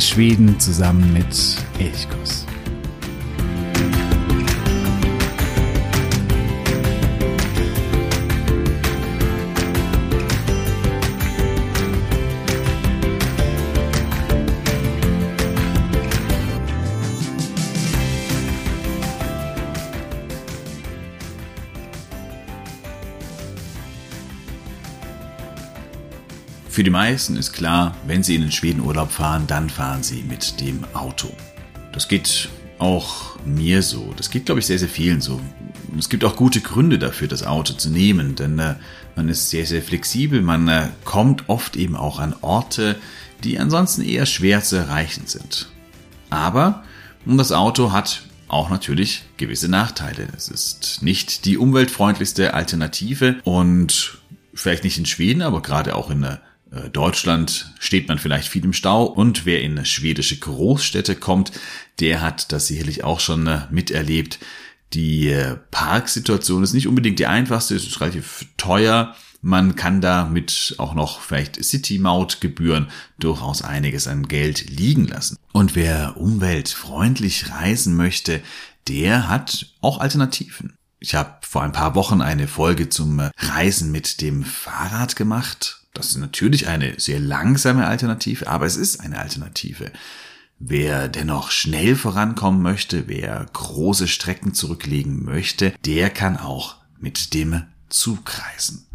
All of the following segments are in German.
Schweden zusammen mit Elchkuss. Für die meisten ist klar, wenn sie in den Schweden Urlaub fahren, dann fahren sie mit dem Auto. Das geht auch mir so. Das geht, glaube ich, sehr, sehr vielen so. Es gibt auch gute Gründe dafür, das Auto zu nehmen, denn äh, man ist sehr, sehr flexibel. Man äh, kommt oft eben auch an Orte, die ansonsten eher schwer zu erreichen sind. Aber das Auto hat auch natürlich gewisse Nachteile. Es ist nicht die umweltfreundlichste Alternative und vielleicht nicht in Schweden, aber gerade auch in der Deutschland steht man vielleicht viel im Stau und wer in schwedische Großstädte kommt, der hat das sicherlich auch schon äh, miterlebt. Die äh, Parksituation ist nicht unbedingt die einfachste, es ist relativ teuer. Man kann damit auch noch vielleicht City-Maut-Gebühren durchaus einiges an Geld liegen lassen. Und wer umweltfreundlich reisen möchte, der hat auch Alternativen. Ich habe vor ein paar Wochen eine Folge zum Reisen mit dem Fahrrad gemacht das ist natürlich eine sehr langsame Alternative, aber es ist eine Alternative. Wer dennoch schnell vorankommen möchte, wer große Strecken zurücklegen möchte, der kann auch mit dem Zug reisen.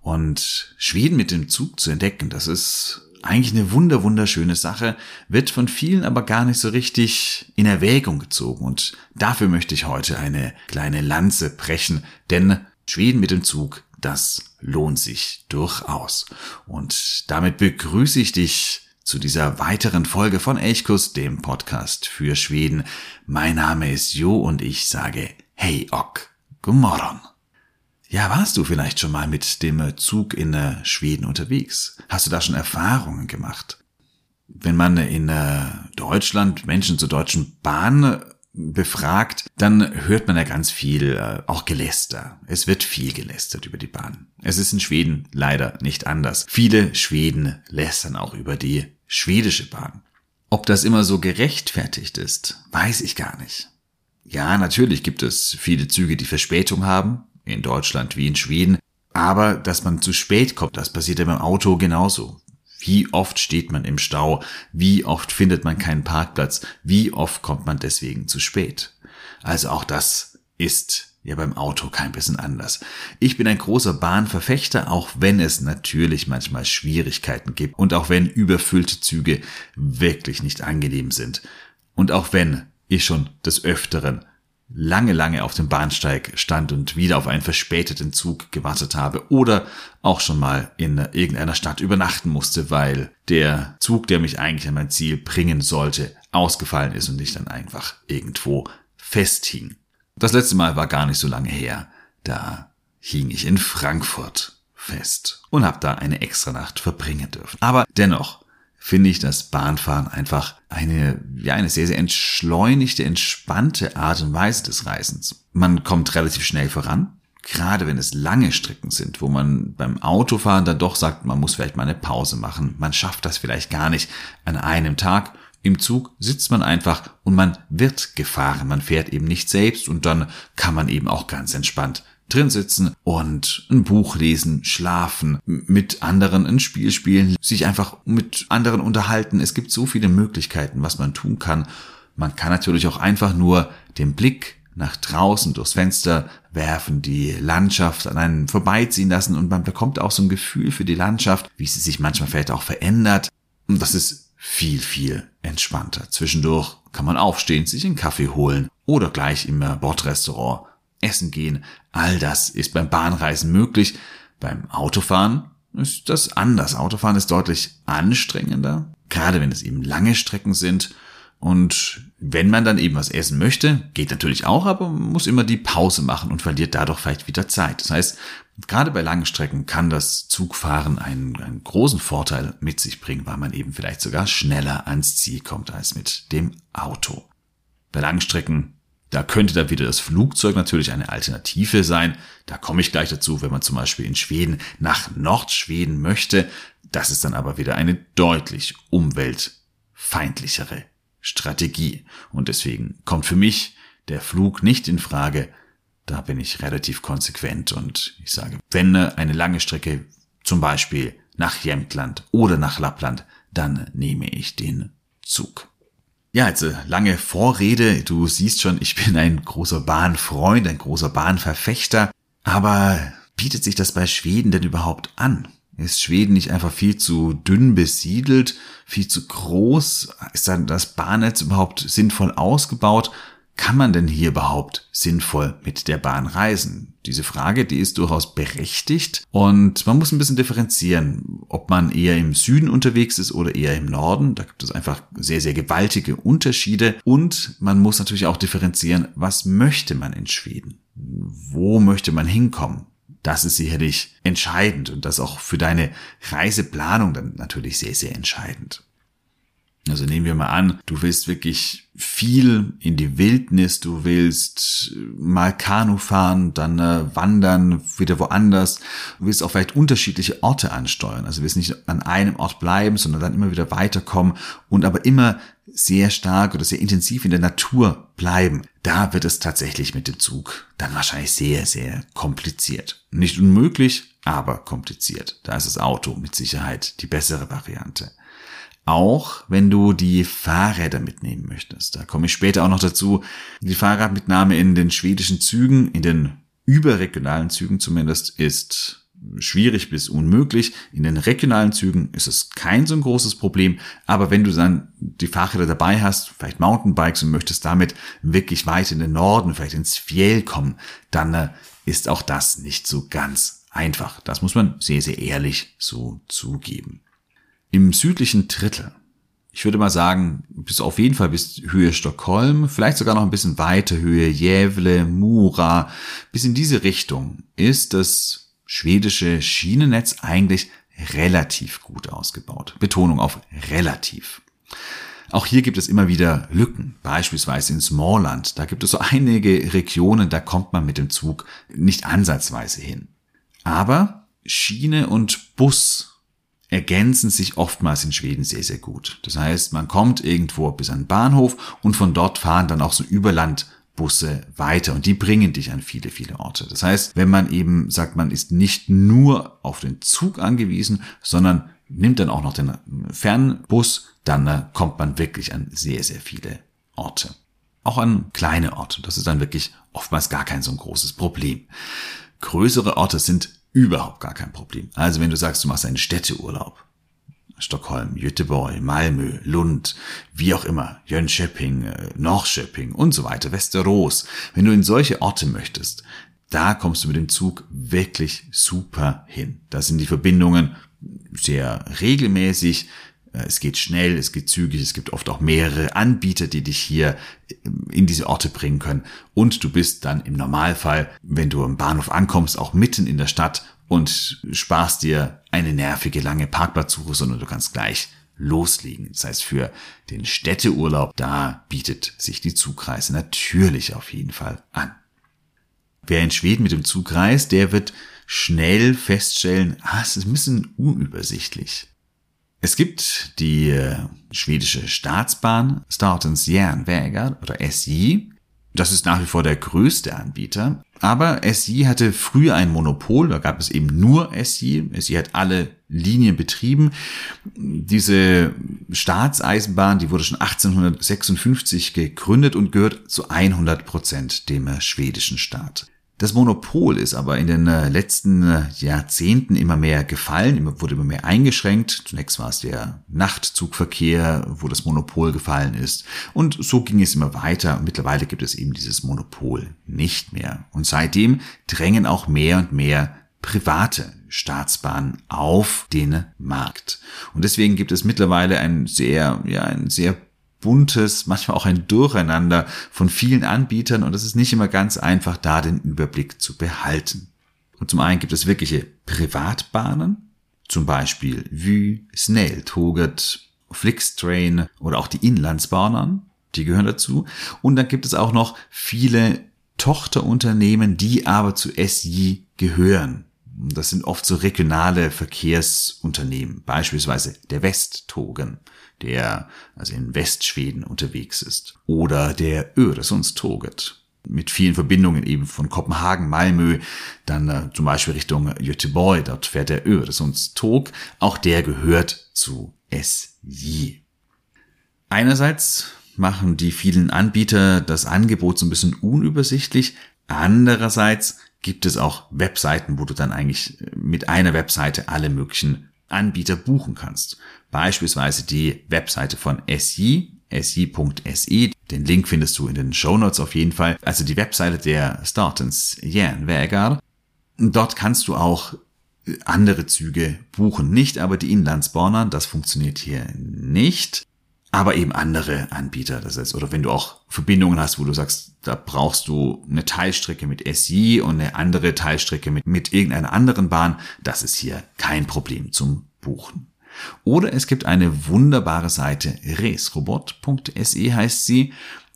Und Schweden mit dem Zug zu entdecken, das ist eigentlich eine wunder wunderschöne Sache, wird von vielen aber gar nicht so richtig in Erwägung gezogen. Und dafür möchte ich heute eine kleine Lanze brechen, denn Schweden mit dem Zug das lohnt sich durchaus. Und damit begrüße ich dich zu dieser weiteren Folge von Elchkus, dem Podcast für Schweden. Mein Name ist Jo und ich sage Hey Ok, Gumorron. Ja, warst du vielleicht schon mal mit dem Zug in äh, Schweden unterwegs? Hast du da schon Erfahrungen gemacht? Wenn man in äh, Deutschland Menschen zur Deutschen Bahn befragt, dann hört man ja ganz viel, äh, auch Geläster. Es wird viel gelästert über die Bahn. Es ist in Schweden leider nicht anders. Viele Schweden lästern auch über die schwedische Bahn. Ob das immer so gerechtfertigt ist, weiß ich gar nicht. Ja, natürlich gibt es viele Züge, die Verspätung haben, in Deutschland wie in Schweden, aber dass man zu spät kommt, das passiert ja beim Auto genauso. Wie oft steht man im Stau? Wie oft findet man keinen Parkplatz? Wie oft kommt man deswegen zu spät? Also auch das ist ja beim Auto kein bisschen anders. Ich bin ein großer Bahnverfechter, auch wenn es natürlich manchmal Schwierigkeiten gibt und auch wenn überfüllte Züge wirklich nicht angenehm sind. Und auch wenn ich schon des Öfteren lange, lange auf dem Bahnsteig stand und wieder auf einen verspäteten Zug gewartet habe oder auch schon mal in irgendeiner Stadt übernachten musste, weil der Zug, der mich eigentlich an mein Ziel bringen sollte, ausgefallen ist und ich dann einfach irgendwo festhing. Das letzte Mal war gar nicht so lange her. Da hing ich in Frankfurt fest und habe da eine extra Nacht verbringen dürfen. Aber dennoch, finde ich das Bahnfahren einfach eine, ja, eine sehr, sehr entschleunigte, entspannte Art und Weise des Reisens. Man kommt relativ schnell voran, gerade wenn es lange Strecken sind, wo man beim Autofahren dann doch sagt, man muss vielleicht mal eine Pause machen. Man schafft das vielleicht gar nicht an einem Tag. Im Zug sitzt man einfach und man wird gefahren. Man fährt eben nicht selbst und dann kann man eben auch ganz entspannt drin sitzen und ein Buch lesen, schlafen, mit anderen ein Spiel spielen, sich einfach mit anderen unterhalten. Es gibt so viele Möglichkeiten, was man tun kann. Man kann natürlich auch einfach nur den Blick nach draußen durchs Fenster werfen, die Landschaft an einen vorbeiziehen lassen und man bekommt auch so ein Gefühl für die Landschaft, wie sie sich manchmal vielleicht auch verändert. Und das ist viel, viel entspannter. Zwischendurch kann man aufstehen, sich einen Kaffee holen oder gleich im Bordrestaurant essen gehen. All das ist beim Bahnreisen möglich. Beim Autofahren ist das anders. Autofahren ist deutlich anstrengender, gerade wenn es eben lange Strecken sind. Und wenn man dann eben was essen möchte, geht natürlich auch, aber man muss immer die Pause machen und verliert dadurch vielleicht wieder Zeit. Das heißt, gerade bei langen Strecken kann das Zugfahren einen, einen großen Vorteil mit sich bringen, weil man eben vielleicht sogar schneller ans Ziel kommt als mit dem Auto. Bei langen Strecken da könnte dann wieder das Flugzeug natürlich eine Alternative sein. Da komme ich gleich dazu, wenn man zum Beispiel in Schweden nach Nordschweden möchte. Das ist dann aber wieder eine deutlich umwelt feindlichere Strategie. Und deswegen kommt für mich der Flug nicht in Frage. Da bin ich relativ konsequent und ich sage, wenn eine lange Strecke zum Beispiel nach Jämtland oder nach Lappland, dann nehme ich den Zug. Ja, jetzt äh, lange Vorrede. Du siehst schon, ich bin ein großer Bahnfreund, ein großer Bahnverfechter. Aber bietet sich das bei Schweden denn überhaupt an? Ist Schweden nicht einfach viel zu dünn besiedelt, viel zu groß? Ist dann das Bahnnetz überhaupt sinnvoll ausgebaut? Kann man denn hier überhaupt sinnvoll mit der Bahn reisen? Diese Frage, die ist durchaus berechtigt und man muss ein bisschen differenzieren, ob man eher im Süden unterwegs ist oder eher im Norden. Da gibt es einfach sehr, sehr gewaltige Unterschiede und man muss natürlich auch differenzieren, was möchte man in Schweden? Wo möchte man hinkommen? Das ist sicherlich entscheidend und das auch für deine Reiseplanung dann natürlich sehr, sehr entscheidend. Also nehmen wir mal an, du willst wirklich viel in die Wildnis, du willst mal Kanu fahren, dann äh, wandern, wieder woanders. Du willst auch vielleicht unterschiedliche Orte ansteuern. Also willst nicht an einem Ort bleiben, sondern dann immer wieder weiterkommen und aber immer sehr stark oder sehr intensiv in der Natur bleiben. Da wird es tatsächlich mit dem Zug dann wahrscheinlich sehr, sehr kompliziert. Nicht unmöglich, aber kompliziert. Da ist das Auto mit Sicherheit die bessere Variante. Auch wenn du die Fahrräder mitnehmen möchtest. Da komme ich später auch noch dazu. Die Fahrradmitnahme in den schwedischen Zügen, in den überregionalen Zügen zumindest, ist schwierig bis unmöglich. In den regionalen Zügen ist es kein so ein großes Problem. Aber wenn du dann die Fahrräder dabei hast, vielleicht Mountainbikes und möchtest damit wirklich weit in den Norden, vielleicht ins Fjell kommen, dann äh, ist auch das nicht so ganz einfach. Das muss man sehr, sehr ehrlich so zugeben. Im südlichen Drittel, ich würde mal sagen, bis auf jeden Fall bis Höhe Stockholm, vielleicht sogar noch ein bisschen weiter Höhe Gävle, Mura, bis in diese Richtung ist das schwedische Schienennetz eigentlich relativ gut ausgebaut. Betonung auf relativ. Auch hier gibt es immer wieder Lücken, beispielsweise in Smallland. Da gibt es so einige Regionen, da kommt man mit dem Zug nicht ansatzweise hin. Aber Schiene und Bus ergänzen sich oftmals in Schweden sehr, sehr gut. Das heißt, man kommt irgendwo bis an den Bahnhof und von dort fahren dann auch so Überlandbusse weiter und die bringen dich an viele, viele Orte. Das heißt, wenn man eben sagt, man ist nicht nur auf den Zug angewiesen, sondern nimmt dann auch noch den Fernbus, dann äh, kommt man wirklich an sehr, sehr viele Orte. Auch an kleine Orte. Das ist dann wirklich oftmals gar kein so ein großes Problem. Größere Orte sind Überhaupt gar kein Problem. Also wenn du sagst, du machst einen Städteurlaub, Stockholm, Göteborg, Malmö, Lund, wie auch immer, Jönköping, äh, Norrköping und so weiter, Västerås. Wenn du in solche Orte möchtest, da kommst du mit dem Zug wirklich super hin. Da sind die Verbindungen sehr regelmäßig. Äh, es geht schnell, es geht zügig, es gibt oft auch mehrere Anbieter, die dich hier ähm, in diese Orte bringen können. Und du bist dann im Normalfall, wenn du am Bahnhof ankommst, auch mitten in der Stadt und sparst dir eine nervige lange Parkplatzsuche, sondern du kannst gleich loslegen. Das heißt, für den Städteurlaub, da bietet sich die Zugreise natürlich auf jeden Fall an. Wer in Schweden mit dem Zug reist, der wird schnell feststellen, ah, es ist ein bisschen unübersichtlich. Es gibt die äh, schwedische Staatsbahn Statens Järnvägar oder SJ. Das ist nach wie vor der größte Anbieter. Aber SJ hatte früher ein Monopol, da gab es eben nur SJ. SJ hat alle Linien betrieben. Diese Staatseisenbahn, die wurde schon 1856 gegründet und gehört zu 100 Prozent dem schwedischen Staat. Das Monopol ist aber in den äh, letzten äh, Jahrzehnten immer mehr gefallen, wurde immer mehr eingeschränkt. Zunächst war es der Nachtzugverkehr, wo das Monopol gefallen ist. Und so ging es immer weiter. Mittlerweile gibt es eben dieses Monopol nicht mehr. Und seitdem drängen auch mehr und mehr private Staatsbahnen auf den Markt. Und deswegen gibt es mittlerweile ein sehr, ja, ein sehr buntes, manchmal auch ein Durcheinander von vielen Anbietern und es ist nicht immer ganz einfach, da den Überblick zu behalten. Und zum einen gibt es wirkliche Privatbahnen, zum Beispiel Vy, Snelltåget, Flixtrain oder auch die Inlandsbahnen, die gehören dazu. Und dann gibt es auch noch viele Tochterunternehmen, die aber zu SJ gehören. Das sind oft so regionale Verkehrsunternehmen, beispielsweise der Westtogen, der also in Westschweden unterwegs ist, oder der Öresundstoget mit vielen Verbindungen eben von Kopenhagen, Malmö, dann äh, zum Beispiel Richtung Göteborg, dort fährt der Öresundstog, auch der gehört zu SJ. Einerseits machen die vielen Anbieter das Angebot so ein bisschen unübersichtlich, andererseits gibt es auch Webseiten, wo du dann eigentlich mit einer Webseite alle möglichen Anbieter buchen kannst. Beispielsweise die Webseite von SJ, sj.se. Den Link findest du in den Show Notes auf jeden Fall. Also die Webseite der Statens Järnvägar. Dort kannst du auch andere Züge buchen. Nicht aber die Inlandsbahnen, das funktioniert hier nicht. Aber eben andere Anbieter. Das heißt, oder wenn du auch Verbindungen hast, wo du sagst, da brauchst du eine Teilstrecke mit SJ und eine andere Teilstrecke mit, mit irgendeiner anderen Bahn, das ist hier kein Problem zum Buchen. Oder es gibt eine wunderbare Seite, resrobot.se heißt sie.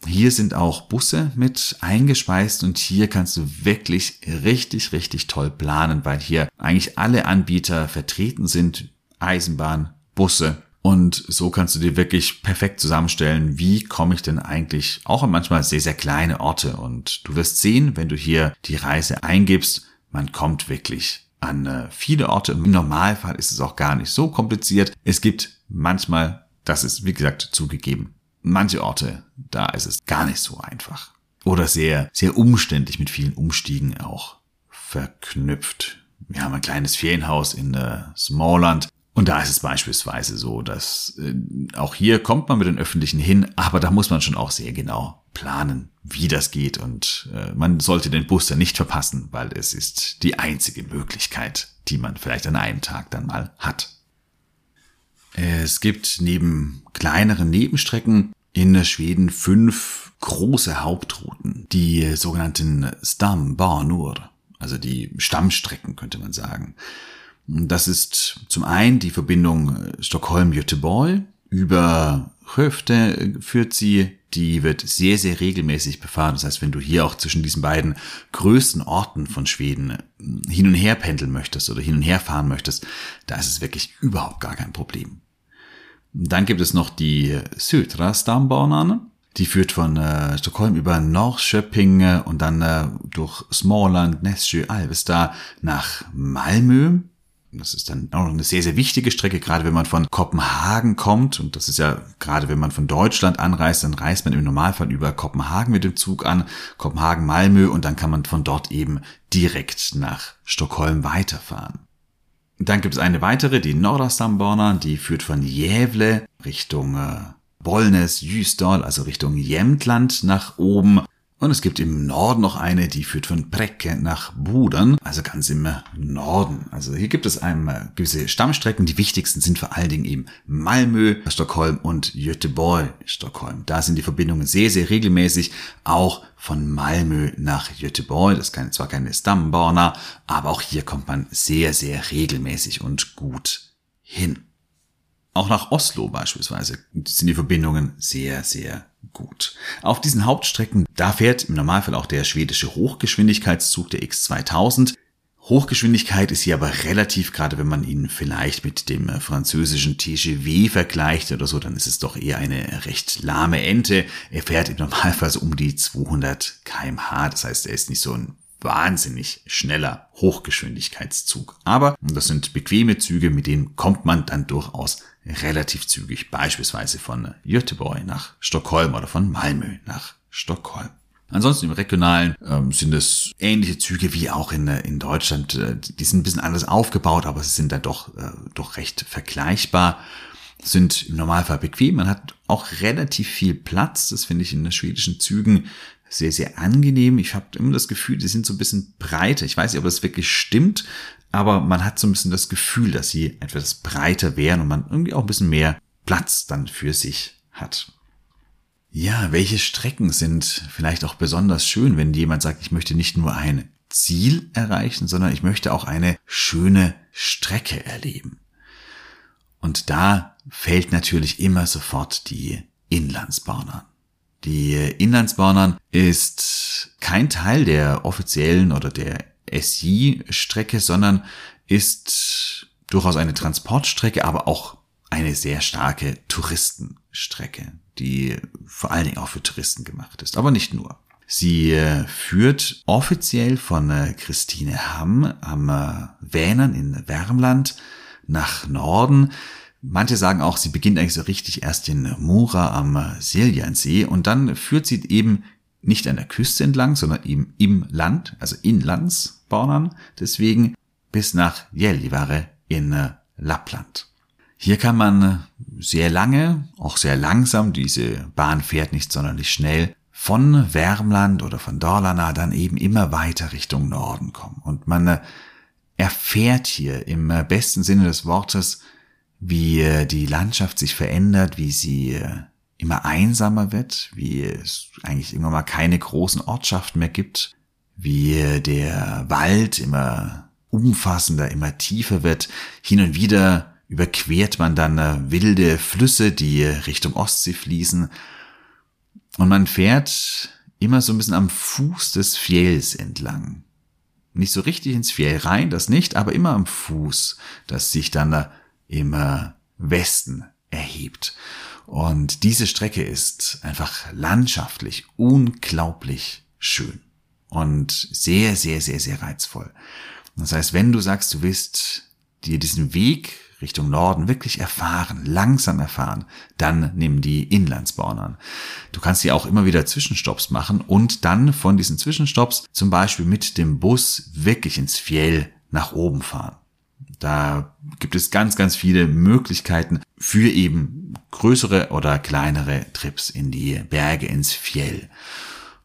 Hier sind auch Busse mit eingespeist und hier kannst du wirklich richtig, richtig toll planen, weil hier eigentlich alle Anbieter vertreten sind. Eisenbahn, Busse. Und so kannst du dir wirklich perfekt zusammenstellen, wie komme ich denn eigentlich auch an manchmal sehr, sehr kleine Orte. Und du wirst sehen, wenn du hier die Reise eingibst, man kommt wirklich an äh, viele Orte. Im Normalfall ist es auch gar nicht so kompliziert. Es gibt manchmal, das ist wie gesagt zugegeben, manche Orte, da ist es gar nicht so einfach. Oder sehr, sehr umständlich mit vielen Umstiegen auch verknüpft. Wir haben ein kleines Ferienhaus in äh, Smallland. Und da ist es beispielsweise so, dass äh, auch hier kommt man mit den Öffentlichen hin, aber da muss man schon auch sehr genau planen, wie das geht. Und äh, man sollte den Bus dann nicht verpassen, weil es ist die einzige Möglichkeit, die man vielleicht an einem Tag dann mal hat. Es gibt neben kleineren Nebenstrecken in Schweden fünf große Hauptrouten, die sogenannten Stambanor, also die Stammstrecken könnte man sagen. Das ist zum einen die Verbindung Stockholm-Göteborg über Höfte führt sie, die wird sehr, sehr regelmäßig befahren. Das heißt, wenn du hier auch zwischen diesen beiden größten Orten von Schweden hin und her pendeln möchtest oder hin und her fahren möchtest, da ist es wirklich überhaupt gar kein Problem. Dann gibt es noch die Södra Stambanan. Die führt von äh, Stockholm über Norrköping und dann äh, durch Småland, Nässjö, Alvesta nach Malmö das ist dann auch eine sehr, sehr wichtige Strecke, gerade wenn man von Kopenhagen kommt. Und das ist ja, gerade wenn man von Deutschland anreist, dann reist man im Normalfall über Kopenhagen mit dem Zug an, Kopenhagen, Malmö und dann kann man von dort eben direkt nach Stockholm weiterfahren. Dann gibt es eine weitere, die Nordasamborna, die führt von Jävle Richtung äh, Bollnäs, Jüstol, also Richtung Jämtland nach oben und es gibt im Norden noch eine, die führt von Brecke nach Budern, also ganz im Norden. Also hier gibt es einmal gewisse Stammstrecken. Die wichtigsten sind vor allen Dingen eben Malmö, Stockholm und Göteborg, Stockholm. Da sind die Verbindungen sehr, sehr regelmäßig, auch von Malmö nach Göteborg. Das ist zwar keine Stammbahner, aber auch hier kommt man sehr, sehr regelmäßig und gut hin. Auch nach Oslo beispielsweise sind die Verbindungen sehr, sehr gut. Auf diesen Hauptstrecken, da fährt im Normalfall auch der schwedische Hochgeschwindigkeitszug, der X2000. Hochgeschwindigkeit ist hier aber relativ, gerade wenn man ihn vielleicht mit dem französischen TGV vergleicht oder so, dann ist es doch eher eine recht lahme Ente. Er fährt im Normalfall so um die 200 kmh. Das heißt, er ist nicht so ein wahnsinnig schneller Hochgeschwindigkeitszug. Aber das sind bequeme Züge, mit denen kommt man dann durchaus relativ zügig, beispielsweise von Göteborg nach Stockholm oder von Malmö nach Stockholm. Ansonsten im Regionalen ähm, sind es ähnliche Züge wie auch in, in Deutschland. Äh, die sind ein bisschen anders aufgebaut, aber sie sind dann doch, äh, doch recht vergleichbar. Sind im Normalfall bequem. Man hat auch relativ viel Platz. Das finde ich in den schwedischen Zügen sehr, sehr angenehm. Ich habe immer das Gefühl, die sind so ein bisschen breiter. Ich weiß nicht, ob das wirklich stimmt, aber man hat so ein bisschen das Gefühl, dass sie etwas breiter wären und man irgendwie auch ein bisschen mehr Platz dann für sich hat. Ja, welche Strecken sind vielleicht auch besonders schön, wenn jemand sagt, ich möchte nicht nur ein Ziel erreichen, sondern ich möchte auch eine schöne Strecke erleben. Und da fällt natürlich immer sofort die Inlandsbahn an. Die Inlandsbahnern ist kein Teil der offiziellen oder der SJ-Strecke, sondern ist durchaus eine Transportstrecke, aber auch eine sehr starke Touristenstrecke, die vor allen Dingen auch für Touristen gemacht ist, aber nicht nur. Sie äh, führt offiziell von äh, Christine Hamm am äh, Vänern in Wärmland nach Norden. Manche sagen auch, sie beginnt eigentlich so richtig erst in Mura am Siljansee und dann führt sie eben nicht an der Küste entlang, sondern eben im Land, also Inlandsbornern, deswegen bis nach Gällivare in Lappland. Hier kann man sehr lange, auch sehr langsam, diese Bahn fährt nicht sonderlich schnell, von Wärmland oder von Dorlana dann eben immer weiter Richtung Norden kommen. Und man äh, erfährt hier im äh, besten Sinne des Wortes, wie äh, die Landschaft sich verändert, wie sie immer einsamer wird, wie es eigentlich immer mal keine großen Ortschaften mehr gibt, wie der Wald immer umfassender, immer tiefer wird. Hin und wieder überquert man dann wilde Flüsse, die Richtung Ostsee fließen und man fährt immer so ein bisschen am Fuß des Fjells entlang. Nicht so richtig ins Fjell rein, das nicht, aber immer am Fuß, das sich dann da im Westen erhebt. Und diese Strecke ist einfach landschaftlich unglaublich schön und sehr, sehr, sehr, sehr reizvoll. Das heißt, wenn du sagst, du willst dir diesen Weg Richtung Norden wirklich erfahren, langsam erfahren, dann nimm die Inlandsbahn an. Du kannst hier auch immer wieder Zwischenstopps machen und dann von diesen Zwischenstopps zum Beispiel mit dem Bus wirklich ins Fjell nach oben fahren. Da gibt es ganz, ganz viele Möglichkeiten für eben größere oder kleinere Trips in die Berge, ins Fjell.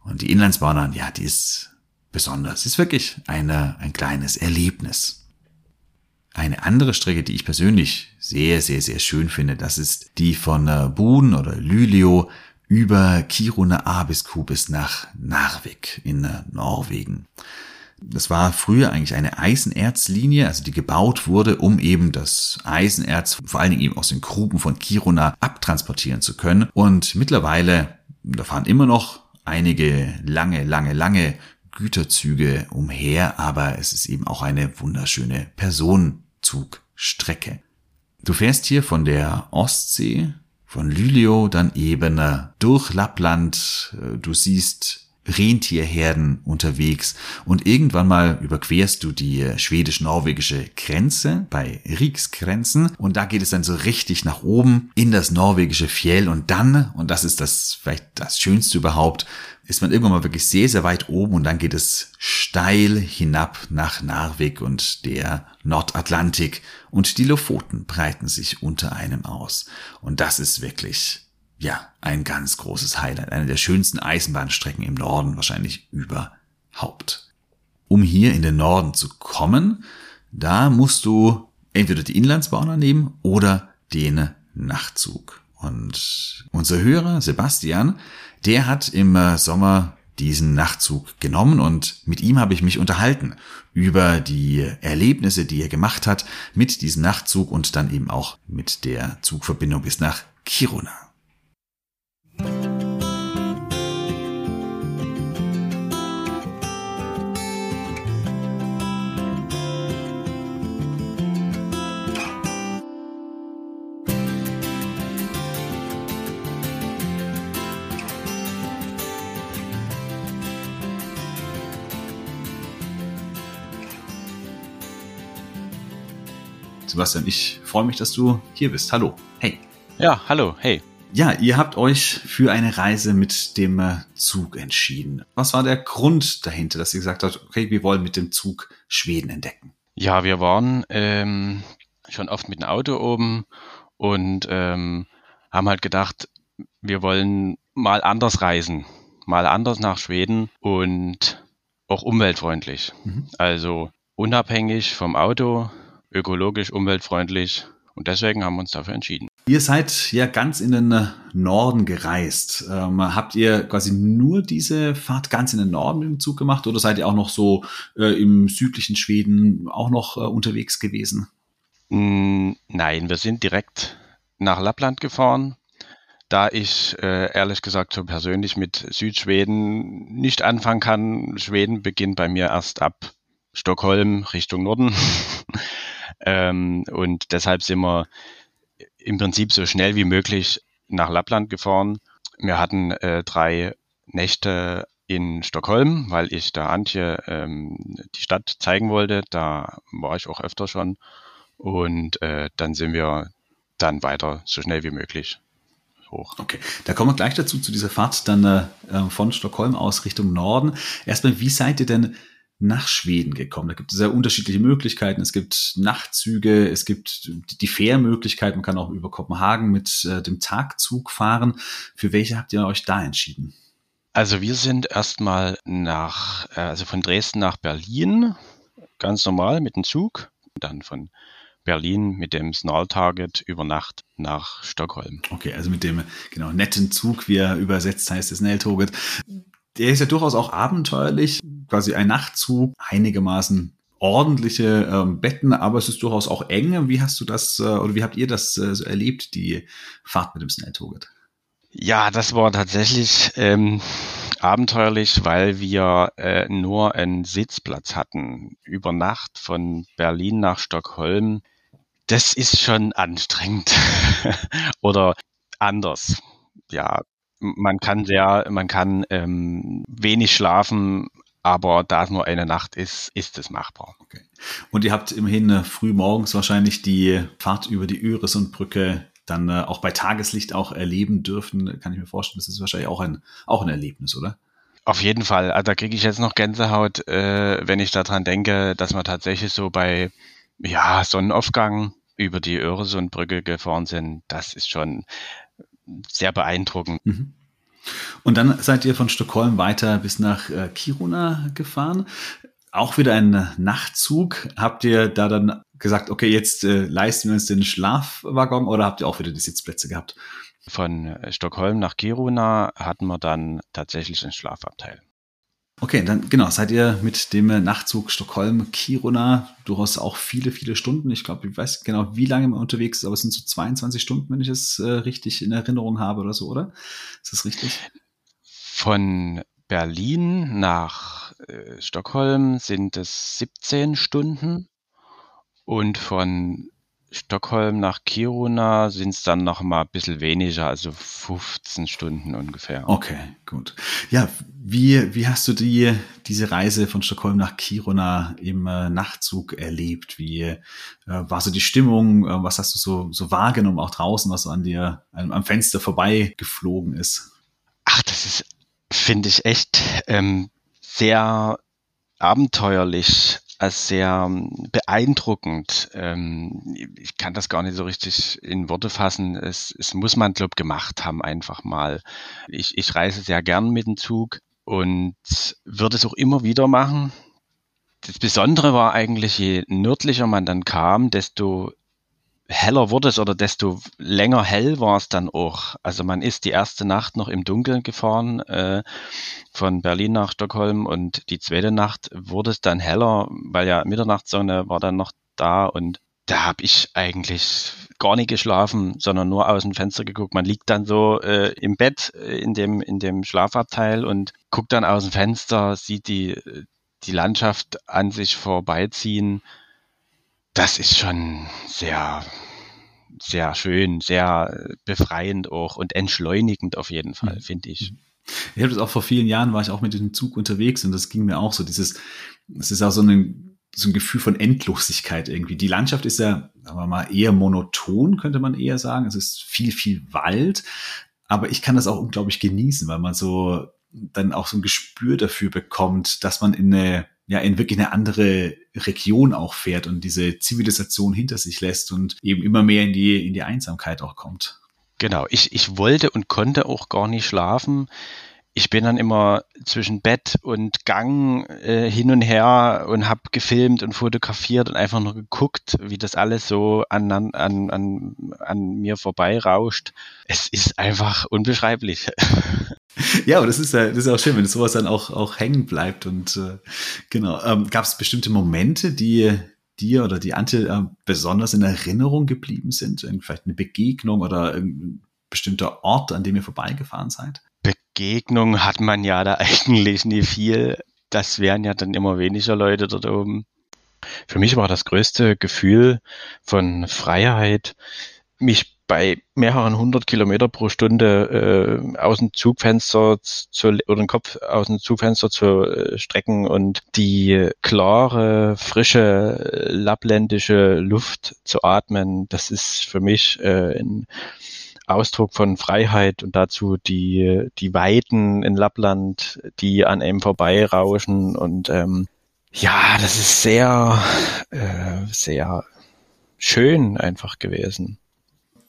Und die Inlandsbahn, ja, die ist besonders. ist wirklich eine, ein kleines Erlebnis. Eine andere Strecke, die ich persönlich sehr, sehr, sehr schön finde, das ist die von äh, Buden oder Lylio über Kiruna Abisko bis nach Narvik in äh, Norwegen. Das war früher eigentlich eine Eisenerzlinie, also die gebaut wurde, um eben das Eisenerz vor allen Dingen eben aus den Gruben von Kiruna abtransportieren zu können. Und mittlerweile, da fahren immer noch einige lange, lange, lange Güterzüge umher, aber es ist eben auch eine wunderschöne Personenzugstrecke. Du fährst hier von der Ostsee, von Lylio dann eben durch Lappland, du siehst Rentierherden unterwegs. Und irgendwann mal überquerst du die schwedisch-norwegische Grenze bei Riksgrenzen. Und da geht es dann so richtig nach oben in das norwegische Fjell. Und dann, und das ist das vielleicht das Schönste überhaupt, ist man irgendwann mal wirklich sehr, sehr weit oben. Und dann geht es steil hinab nach Narvik und der Nordatlantik. Und die Lofoten breiten sich unter einem aus. Und das ist wirklich ja, ein ganz großes Highlight. Eine der schönsten Eisenbahnstrecken im Norden wahrscheinlich überhaupt. Um hier in den Norden zu kommen, da musst du entweder die Inlandsbahn nehmen oder den Nachtzug. Und unser Hörer Sebastian, der hat im äh, Sommer diesen Nachtzug genommen und mit ihm habe ich mich unterhalten über die Erlebnisse, die er gemacht hat mit diesem Nachtzug und dann eben auch mit der Zugverbindung bis nach Kiruna. Sebastian, ich freue mich, dass du hier bist. Hallo. Hey. Ja, hallo. Hey. Ja, ihr habt euch für eine Reise mit dem äh, Zug entschieden. Was war der Grund dahinter, dass ihr gesagt habt, okay, wir wollen mit dem Zug Schweden entdecken? Ja, wir waren ähm, schon oft mit dem Auto oben und ähm, haben halt gedacht, wir wollen mal anders reisen, mal anders nach Schweden und auch umweltfreundlich. Mhm. Also unabhängig vom Auto, ökologisch, umweltfreundlich und deswegen haben wir uns dafür entschieden. Ihr seid ja ganz in den Norden gereist. Ähm, habt ihr quasi nur diese Fahrt ganz in den Norden im Zug gemacht oder seid ihr auch noch so äh, im südlichen Schweden auch noch äh, unterwegs gewesen? Mm, nein, wir sind direkt nach Lappland gefahren. Da ich äh, ehrlich gesagt so persönlich mit Südschweden nicht anfangen kann, Schweden beginnt bei mir erst ab Stockholm Richtung Norden. ähm, und deshalb sind wir im Prinzip so schnell wie möglich nach Lappland gefahren. Wir hatten äh, drei Nächte in Stockholm, weil ich der Antje ähm, die Stadt zeigen wollte. Da war ich auch öfter schon. Und äh, dann sind wir dann weiter so schnell wie möglich hoch. Okay, da kommen wir gleich dazu, zu dieser Fahrt dann äh, von Stockholm aus Richtung Norden. Erstmal, wie seid ihr denn nach Schweden gekommen? Da gibt es sehr unterschiedliche Möglichkeiten. Es gibt Nachtzüge, es gibt die Fährmöglichkeit. Man kann auch über Kopenhagen mit äh, dem Tagzug fahren. Für welche habt ihr euch da entschieden? Also wir sind erstmal nach, äh, also von Dresden nach Berlin, ganz normal mit dem Zug, dann von Berlin mit dem Snarl Target über Nacht nach Stockholm. Okay, also mit dem genau netten Zug, wie er übersetzt heißt, das Snell Target. Der ist ja durchaus auch abenteuerlich, quasi ein Nachtzug, einigermaßen ordentliche ähm, Betten, aber es ist durchaus auch eng. Wie hast du das äh, oder wie habt ihr das äh, so erlebt, die Fahrt mit dem Snell Target? Ja, das war tatsächlich ähm, abenteuerlich, weil wir äh, nur einen Sitzplatz hatten über Nacht von Berlin nach Stockholm das ist schon anstrengend oder anders. Ja, man kann sehr, man kann ähm, wenig schlafen, aber da es nur eine Nacht ist, ist es machbar. Okay. Und ihr habt immerhin äh, früh morgens wahrscheinlich die Fahrt über die Öresundbrücke dann äh, auch bei Tageslicht auch erleben dürfen. Kann ich mir vorstellen, das ist wahrscheinlich auch ein, auch ein Erlebnis, oder? Auf jeden Fall. Also da kriege ich jetzt noch Gänsehaut, äh, wenn ich daran denke, dass man tatsächlich so bei ja, Sonnenaufgang über die Öresundbrücke gefahren sind, das ist schon sehr beeindruckend. Mhm. Und dann seid ihr von Stockholm weiter bis nach äh, Kiruna gefahren. Auch wieder ein Nachtzug. Habt ihr da dann gesagt, okay, jetzt äh, leisten wir uns den Schlafwaggon oder habt ihr auch wieder die Sitzplätze gehabt? Von äh, Stockholm nach Kiruna hatten wir dann tatsächlich ein Schlafabteil. Okay, dann genau, seid ihr mit dem Nachtzug Stockholm-Kiruna durchaus auch viele, viele Stunden. Ich glaube, ich weiß genau, wie lange man unterwegs ist, aber es sind so 22 Stunden, wenn ich es äh, richtig in Erinnerung habe oder so, oder? Ist das richtig? Von Berlin nach äh, Stockholm sind es 17 Stunden und von Stockholm nach Kiruna sind es dann noch mal ein bisschen weniger, also 15 Stunden ungefähr. Okay, gut. Ja, wie, wie hast du die, diese Reise von Stockholm nach Kiruna im äh, Nachtzug erlebt? Wie äh, war so die Stimmung? Äh, was hast du so, so wahrgenommen, auch draußen, was so an dir am, am Fenster vorbei geflogen ist? Ach, das ist, finde ich echt ähm, sehr abenteuerlich als sehr beeindruckend. Ähm, ich kann das gar nicht so richtig in Worte fassen. Es, es muss man, glaube gemacht haben, einfach mal. Ich, ich reise sehr gern mit dem Zug und würde es auch immer wieder machen. Das Besondere war eigentlich, je nördlicher man dann kam, desto heller wurde es oder desto länger hell war es dann auch. Also man ist die erste Nacht noch im Dunkeln gefahren äh, von Berlin nach Stockholm und die zweite Nacht wurde es dann heller, weil ja Mitternachtssonne war dann noch da und da habe ich eigentlich gar nicht geschlafen, sondern nur aus dem Fenster geguckt. Man liegt dann so äh, im Bett äh, in dem in dem Schlafabteil und guckt dann aus dem Fenster, sieht die die Landschaft an sich vorbeiziehen das ist schon sehr, sehr schön, sehr befreiend auch und entschleunigend auf jeden Fall, mhm. finde ich. Ich habe das auch vor vielen Jahren, war ich auch mit dem Zug unterwegs und das ging mir auch so. Dieses, es ist auch so ein, so ein Gefühl von Endlosigkeit irgendwie. Die Landschaft ist ja, sagen wir mal, eher monoton, könnte man eher sagen. Es ist viel, viel Wald. Aber ich kann das auch unglaublich genießen, weil man so dann auch so ein Gespür dafür bekommt, dass man in eine ja in wirklich eine andere Region auch fährt und diese Zivilisation hinter sich lässt und eben immer mehr in die, in die Einsamkeit auch kommt. Genau, ich, ich wollte und konnte auch gar nicht schlafen. Ich bin dann immer zwischen Bett und Gang äh, hin und her und habe gefilmt und fotografiert und einfach nur geguckt, wie das alles so an, an, an, an mir vorbeirauscht. Es ist einfach unbeschreiblich. Ja, aber das ist ja, das ist auch schön, wenn sowas dann auch, auch hängen bleibt. Und äh, genau, ähm, gab es bestimmte Momente, die dir oder die Antje äh, besonders in Erinnerung geblieben sind? Vielleicht eine Begegnung oder ein bestimmter Ort, an dem ihr vorbeigefahren seid? Begegnung hat man ja da eigentlich nie viel. das wären ja dann immer weniger Leute dort oben. Für mich war das größte Gefühl von Freiheit, mich bei mehreren hundert Kilometer pro Stunde äh, aus dem Zugfenster zu, oder den Kopf aus dem Zugfenster zu äh, strecken und die klare, frische, lappländische Luft zu atmen, das ist für mich äh, ein Ausdruck von Freiheit und dazu die, die Weiten in Lappland, die an einem vorbeirauschen und ähm, ja, das ist sehr, äh, sehr schön einfach gewesen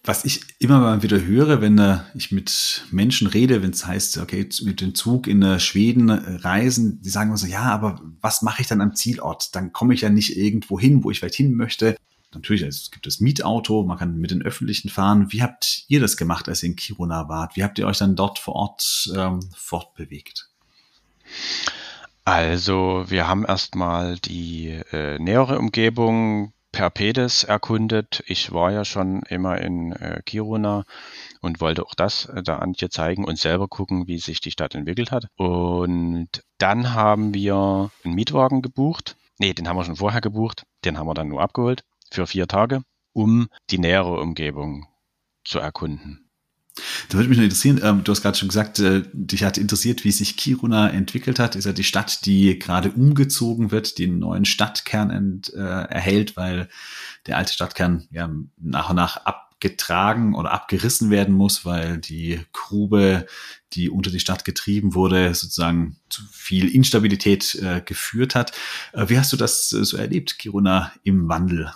was ich immer mal wieder höre, wenn äh, ich mit Menschen rede, wenn es heißt, okay, mit dem Zug in äh, Schweden reisen, die sagen immer so, ja, aber was mache ich dann am Zielort? Dann komme ich ja nicht irgendwo hin, wo ich vielleicht hin möchte. Natürlich, es gibt das Mietauto, man kann mit den Öffentlichen fahren. Wie habt ihr das gemacht, als ihr in Kiruna wart? Wie habt ihr euch dann dort vor Ort ähm, fortbewegt? Also, wir haben erstmal die äh, nähere Umgebung per Pedes erkundet. Ich war ja schon immer in äh, Kiruna und wollte auch das äh, da Antje zeigen und selber gucken, wie sich die Stadt entwickelt hat. Und dann haben wir einen Mietwagen gebucht. Nee, den haben wir schon vorher gebucht. Den haben wir dann nur abgeholt für vier Tage, um die nähere Umgebung zu erkunden. Da würde mich noch interessieren, ähm, du hast gerade schon gesagt, äh, dich hat interessiert, wie sich Kiruna entwickelt hat. Ist ja die Stadt, die gerade umgezogen wird, einen neuen Stadtkern ent, äh, erhält, weil der alte Stadtkern ja nach und nach abgetragen oder abgerissen werden muss, weil die Grube, die unter die Stadt getrieben wurde, sozusagen zu viel Instabilität äh, geführt hat. Äh, wie hast du das äh, so erlebt, Kiruna im Wandel?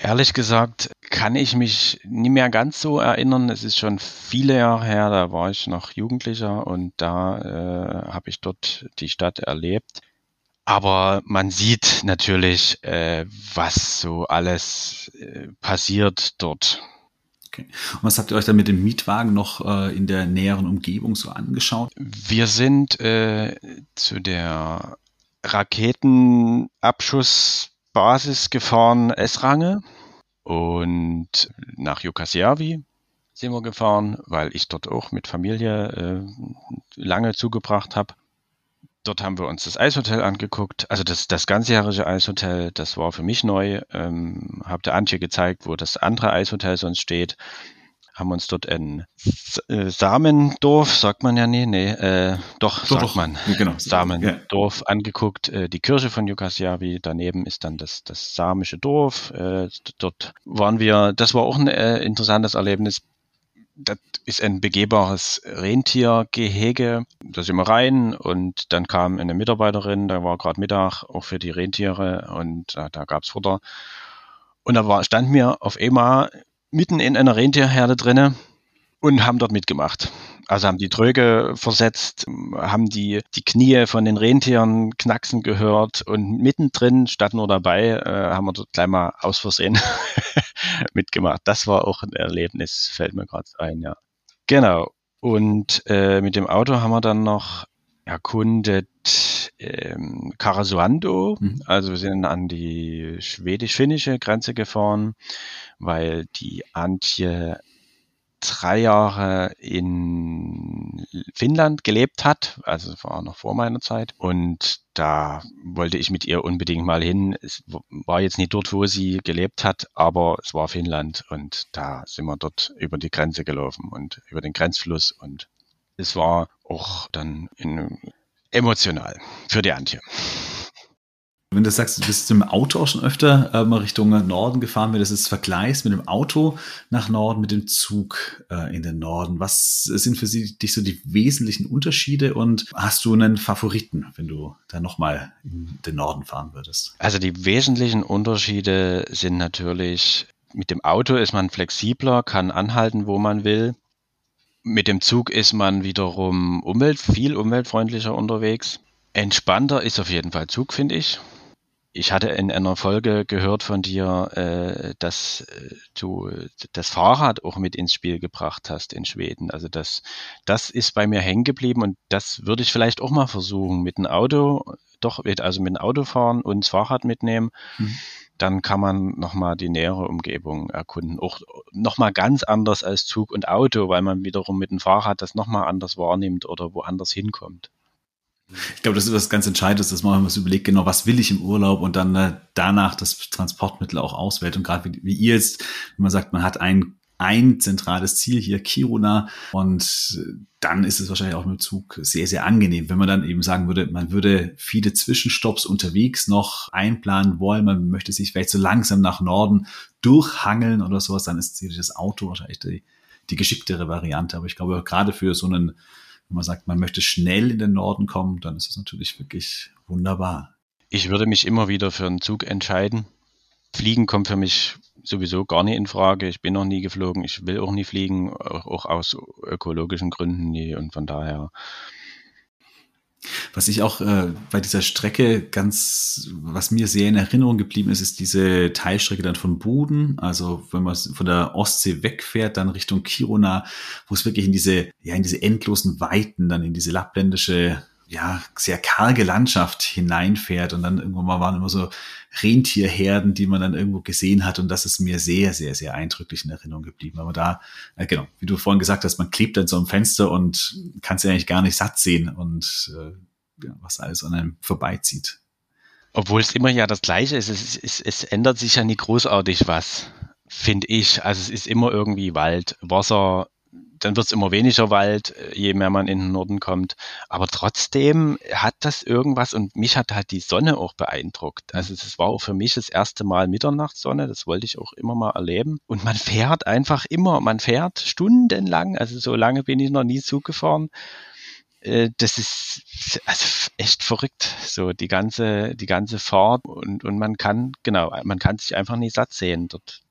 Ehrlich gesagt kann ich mich nie mehr ganz so erinnern. Es ist schon viele Jahre her, da war ich noch Jugendlicher und da äh, habe ich dort die Stadt erlebt. Aber man sieht natürlich, äh, was so alles äh, passiert dort. Okay. Und was habt ihr euch dann mit dem Mietwagen noch äh, in der näheren Umgebung so angeschaut? Wir sind äh, zu der Raketenabschuss Basis gefahren S-Range und nach Jukasjärvi sind wir gefahren, weil ich dort auch mit Familie äh, lange zugebracht habe. Dort haben wir uns das Eishotel angeguckt, also das, das ganzjährige Eishotel, das war für mich neu. Ähm, habe der Antje gezeigt, wo das andere Eishotel sonst steht haben uns dort ein äh, Samendorf, sagt man ja nie, nee, äh, doch, doch sagt doch. man, genau. Samendorf ja. angeguckt, äh, die Kirche von Jukasjavi, daneben ist dann das, das samische Dorf, äh, dort waren wir, das war auch ein äh, interessantes Erlebnis, das ist ein begehbares Rentiergehege. Da sind wir rein und dann kam eine Mitarbeiterin, da war gerade Mittag, auch für die Rentiere und äh, da gab's Futter. Und da war, stand mir auf einmal mitten in einer Rentierherde drinne und haben dort mitgemacht. Also haben die Tröge versetzt, haben die, die Knie von den Rentieren knacksen gehört und mittendrin, statt nur dabei, äh, haben wir dort gleich mal aus Versehen mitgemacht. Das war auch ein Erlebnis, fällt mir gerade ein, ja. Genau. Und äh, mit dem Auto haben wir dann noch erkundet ähm, Karasuando. Mhm. Also wir sind an die schwedisch-finnische Grenze gefahren, weil die Antje drei Jahre in Finnland gelebt hat, also war noch vor meiner Zeit. Und da wollte ich mit ihr unbedingt mal hin. Es war jetzt nicht dort, wo sie gelebt hat, aber es war Finnland und da sind wir dort über die Grenze gelaufen und über den Grenzfluss und es war auch dann in, emotional für die Antje. Wenn du sagst, du bist im Auto auch schon öfter äh, mal Richtung Norden gefahren, wenn du das vergleichst mit dem Auto nach Norden, mit dem Zug äh, in den Norden, was sind für sie, dich so die wesentlichen Unterschiede und hast du einen Favoriten, wenn du da nochmal in den Norden fahren würdest? Also die wesentlichen Unterschiede sind natürlich, mit dem Auto ist man flexibler, kann anhalten, wo man will. Mit dem Zug ist man wiederum umwelt, viel umweltfreundlicher unterwegs. Entspannter ist auf jeden Fall Zug, finde ich. Ich hatte in einer Folge gehört von dir, äh, dass äh, du das Fahrrad auch mit ins Spiel gebracht hast in Schweden. Also das, das ist bei mir hängen geblieben und das würde ich vielleicht auch mal versuchen mit dem Auto, doch, also mit dem Auto fahren und das Fahrrad mitnehmen. Mhm dann kann man nochmal die nähere Umgebung erkunden. Auch nochmal ganz anders als Zug und Auto, weil man wiederum mit dem Fahrrad das nochmal anders wahrnimmt oder woanders hinkommt. Ich glaube, das ist was ganz Entscheidendes, dass man sich überlegt, genau, was will ich im Urlaub und dann äh, danach das Transportmittel auch auswählt. Und gerade wie, wie ihr jetzt, wenn man sagt, man hat ein, ein zentrales Ziel hier, Kiruna, und dann ist es wahrscheinlich auch mit dem Zug sehr, sehr angenehm. Wenn man dann eben sagen würde, man würde viele Zwischenstopps unterwegs noch einplanen wollen, man möchte sich vielleicht so langsam nach Norden durchhangeln oder sowas, dann ist das Auto wahrscheinlich die, die geschicktere Variante. Aber ich glaube, gerade für so einen wenn man sagt, man möchte schnell in den Norden kommen, dann ist es natürlich wirklich wunderbar. Ich würde mich immer wieder für einen Zug entscheiden. Fliegen kommt für mich sowieso gar nicht in Frage. Ich bin noch nie geflogen, ich will auch nie fliegen, auch aus ökologischen Gründen nie. Und von daher was ich auch äh, bei dieser Strecke ganz, was mir sehr in Erinnerung geblieben ist, ist diese Teilstrecke dann von Buden, also wenn man von der Ostsee wegfährt, dann Richtung Kiruna, wo es wirklich in diese, ja, in diese endlosen Weiten, dann in diese lappländische ja, sehr karge Landschaft hineinfährt und dann irgendwann mal waren immer so Rentierherden, die man dann irgendwo gesehen hat und das ist mir sehr, sehr, sehr eindrücklich in Erinnerung geblieben. Aber da, äh, genau, wie du vorhin gesagt hast, man klebt an so einem Fenster und kann es ja eigentlich gar nicht satt sehen und äh, ja, was alles an einem vorbeizieht. Obwohl es immer ja das Gleiche ist, es, es, es ändert sich ja nie großartig was, finde ich. Also es ist immer irgendwie Wald, Wasser, dann wird es immer weniger Wald, äh, je mehr man in den Norden kommt. Aber trotzdem hat das irgendwas und mich hat halt die Sonne auch beeindruckt. Also es war auch für mich das erste Mal Mitternachtssonne, das wollte ich auch immer mal erleben. Und man fährt einfach immer, man fährt stundenlang, also so lange bin ich noch nie Zug gefahren äh, das ist also echt verrückt, so die ganze, die ganze Fahrt und, und man kann, genau, man kann sich einfach nicht satt sehen dort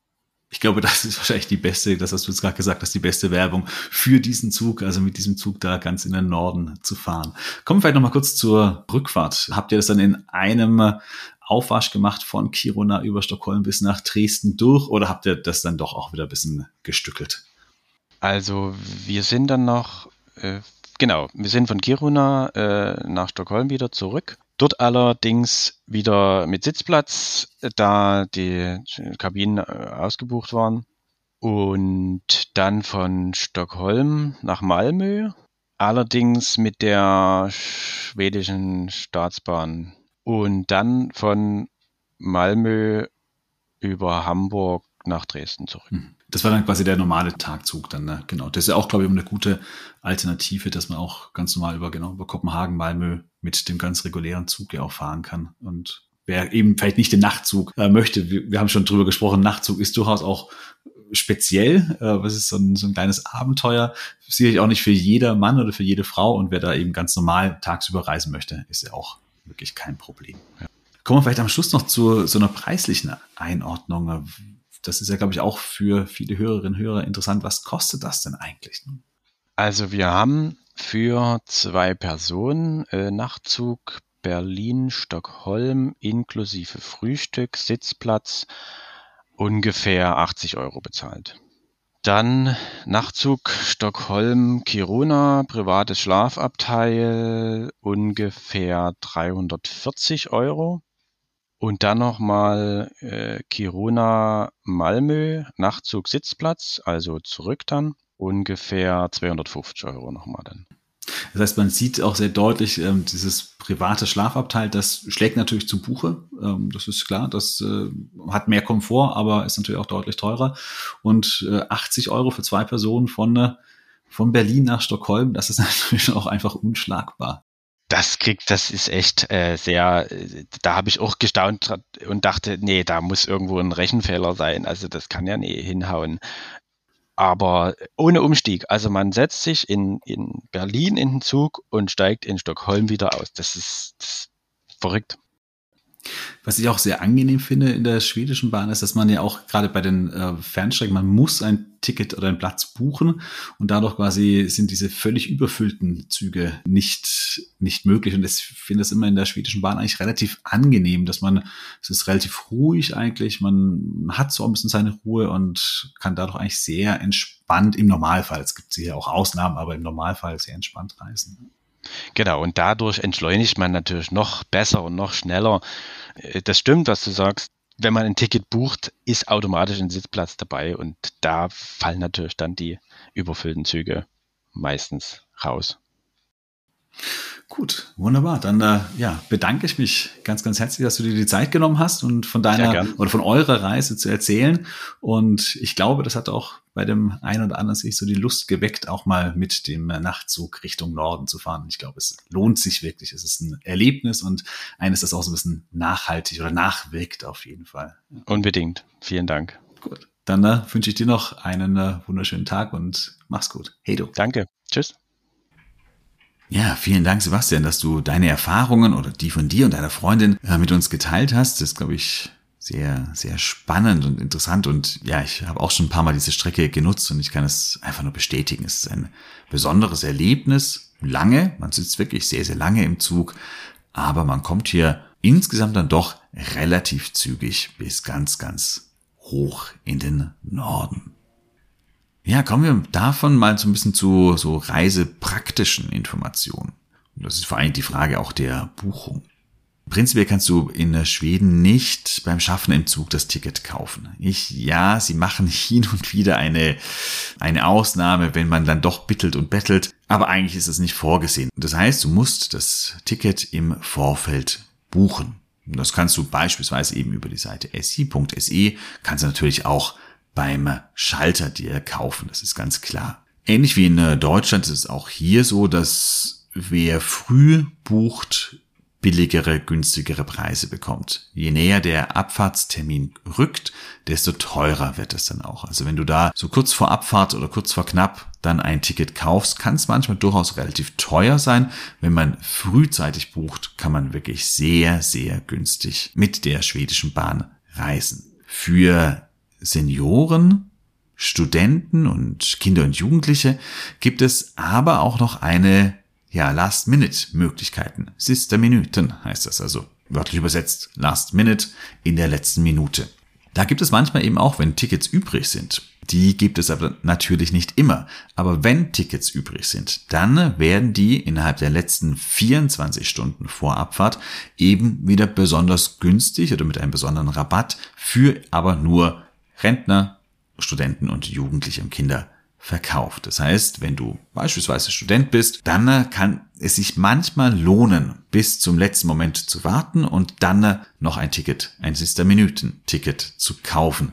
ich glaube, das ist wahrscheinlich die beste, das hast du jetzt gerade gesagt, das ist die beste Werbung für diesen Zug, also mit diesem Zug da ganz in den Norden zu fahren. Kommen wir vielleicht nochmal kurz zur Rückfahrt. Habt ihr das dann in einem Aufwasch gemacht von Kiruna über Stockholm bis nach Dresden durch oder habt ihr das dann doch auch wieder ein bisschen gestückelt? Also wir sind dann noch, äh, genau, wir sind von Kiruna äh, nach Stockholm wieder zurück Dort allerdings wieder mit Sitzplatz, da die Kabinen äh, ausgebucht waren. Und dann von Stockholm nach Malmö, allerdings mit der schwedischen Staatsbahn. Und dann von Malmö über Hamburg nach Dresden zurück. Hm. Das war dann quasi der normale Tagzug dann, ne? genau. Das ist ja auch, glaube ich, eine gute Alternative, dass man auch ganz normal über, genau, über Kopenhagen, Malmö mit dem ganz regulären Zug ja auch fahren kann. Und wer eben vielleicht nicht den Nachtzug äh, möchte, wir, wir, haben schon drüber gesprochen, Nachtzug ist durchaus auch speziell, äh, was ist so ein, so ein kleines Abenteuer, sicherlich auch nicht für jeder Mann oder für jede Frau und wer da eben ganz normal tagsüber reisen möchte, ist ja auch wirklich kein Problem. Ja. Kommen wir vielleicht am Schluss noch zu so einer preislichen Einordnung das ist ja, glaube ich, auch für viele Hörerinnen und Hörer interessant. Was kostet das denn eigentlich? Also wir haben für zwei Personen äh, Nachtzug Berlin-Stockholm inklusive Frühstück, Sitzplatz ungefähr 80 Euro bezahlt. Dann Nachtzug Stockholm-Kiruna, privates Schlafabteil, ungefähr 340 Euro. Und dann nochmal äh, Kiruna Malmö, Nachtzug Sitzplatz, also zurück dann, ungefähr 250 Euro nochmal dann. Das heißt, man sieht auch sehr deutlich, ähm, dieses private Schlafabteil, das schlägt natürlich zu Buche. Ähm, das ist klar, das äh, hat mehr Komfort, aber ist natürlich auch deutlich teurer. Und äh, 80 Euro für zwei Personen von, äh, von Berlin nach Stockholm, das ist natürlich auch einfach unschlagbar das kriegt, das ist echt äh, sehr, da habe ich auch gestaunt und dachte, nee, da muss irgendwo ein Rechenfehler sein. Also das kann ja nie hinhauen. Aber ohne Umstieg. Also man setzt sich in, in Berlin in den Zug und steigt in Stockholm wieder aus. Das ist, das ist verrückt. Was ich auch sehr angenehm finde in der schwedischen Bahn ist, dass man ja auch gerade bei den äh, Fernstrecken, man muss ein Ticket oder einen Platz buchen und dadurch quasi sind diese völlig überfüllten Züge nicht, nicht möglich. Und ich finde das immer in der schwedischen Bahn eigentlich relativ angenehm, dass man, es ist relativ ruhig eigentlich, man hat so ein bisschen seine Ruhe und kann dadurch eigentlich sehr entspannt im Normalfall, es gibt sicher auch Ausnahmen, aber im Normalfall sehr entspannt reisen. Genau, und dadurch entschleunigt man natürlich noch besser und noch schneller. Äh, das stimmt, was du sagst. Wenn man ein Ticket bucht, ist automatisch ein Sitzplatz dabei und da fallen natürlich dann die überfüllten Züge meistens raus. Gut, wunderbar. Dann äh, ja, bedanke ich mich ganz, ganz herzlich, dass du dir die Zeit genommen hast und von deiner oder von eurer Reise zu erzählen. Und ich glaube, das hat auch bei dem einen oder anderen sich so die Lust geweckt, auch mal mit dem Nachtzug Richtung Norden zu fahren. Ich glaube, es lohnt sich wirklich. Es ist ein Erlebnis und eines, das auch so ein bisschen nachhaltig oder nachwirkt auf jeden Fall. Unbedingt. Vielen Dank. Gut. Dann äh, wünsche ich dir noch einen äh, wunderschönen Tag und mach's gut. Hey du. Danke. Tschüss. Ja, vielen Dank, Sebastian, dass du deine Erfahrungen oder die von dir und deiner Freundin äh, mit uns geteilt hast. Das ist, glaube ich, sehr, sehr spannend und interessant. Und ja, ich habe auch schon ein paar Mal diese Strecke genutzt und ich kann es einfach nur bestätigen. Es ist ein besonderes Erlebnis. Lange, man sitzt wirklich sehr, sehr lange im Zug, aber man kommt hier insgesamt dann doch relativ zügig bis ganz, ganz hoch in den Norden. Ja, kommen wir davon mal so ein bisschen zu so reisepraktischen Informationen. Und das ist vor allem die Frage auch der Buchung. Prinzipiell kannst du in Schweden nicht beim Schaffen im Zug das Ticket kaufen. Ich, ja, sie machen hin und wieder eine, eine Ausnahme, wenn man dann doch bittelt und bettelt, aber eigentlich ist es nicht vorgesehen. Das heißt, du musst das Ticket im Vorfeld buchen. Das kannst du beispielsweise eben über die Seite si.se, kannst du natürlich auch beim Schalter dir kaufen. Das ist ganz klar. Ähnlich wie in äh, Deutschland ist es auch hier so, dass wer früh bucht, billigere, günstigere Preise bekommt. Je näher der Abfahrtstermin rückt, desto teurer wird es dann auch. Also wenn du da so kurz vor Abfahrt oder kurz vor knapp dann ein Ticket kaufst, kann es manchmal durchaus relativ teuer sein. Wenn man frühzeitig bucht, kann man wirklich sehr, sehr günstig mit der schwedischen Bahn reisen. Für Senioren, Studenten und Kinder und Jugendliche gibt es aber auch noch eine ja, Last-Minute-Möglichkeiten. Sister Minuten heißt das also. Wörtlich übersetzt Last Minute in der letzten Minute. Da gibt es manchmal eben auch, wenn Tickets übrig sind. Die gibt es aber natürlich nicht immer. Aber wenn Tickets übrig sind, dann werden die innerhalb der letzten 24 Stunden vor Abfahrt eben wieder besonders günstig oder mit einem besonderen Rabatt für aber nur Rentner, Studenten und Jugendliche und Kinder verkauft. Das heißt, wenn du beispielsweise Student bist, dann kann es sich manchmal lohnen, bis zum letzten Moment zu warten und dann noch ein Ticket, ein Sister-Minuten-Ticket zu kaufen.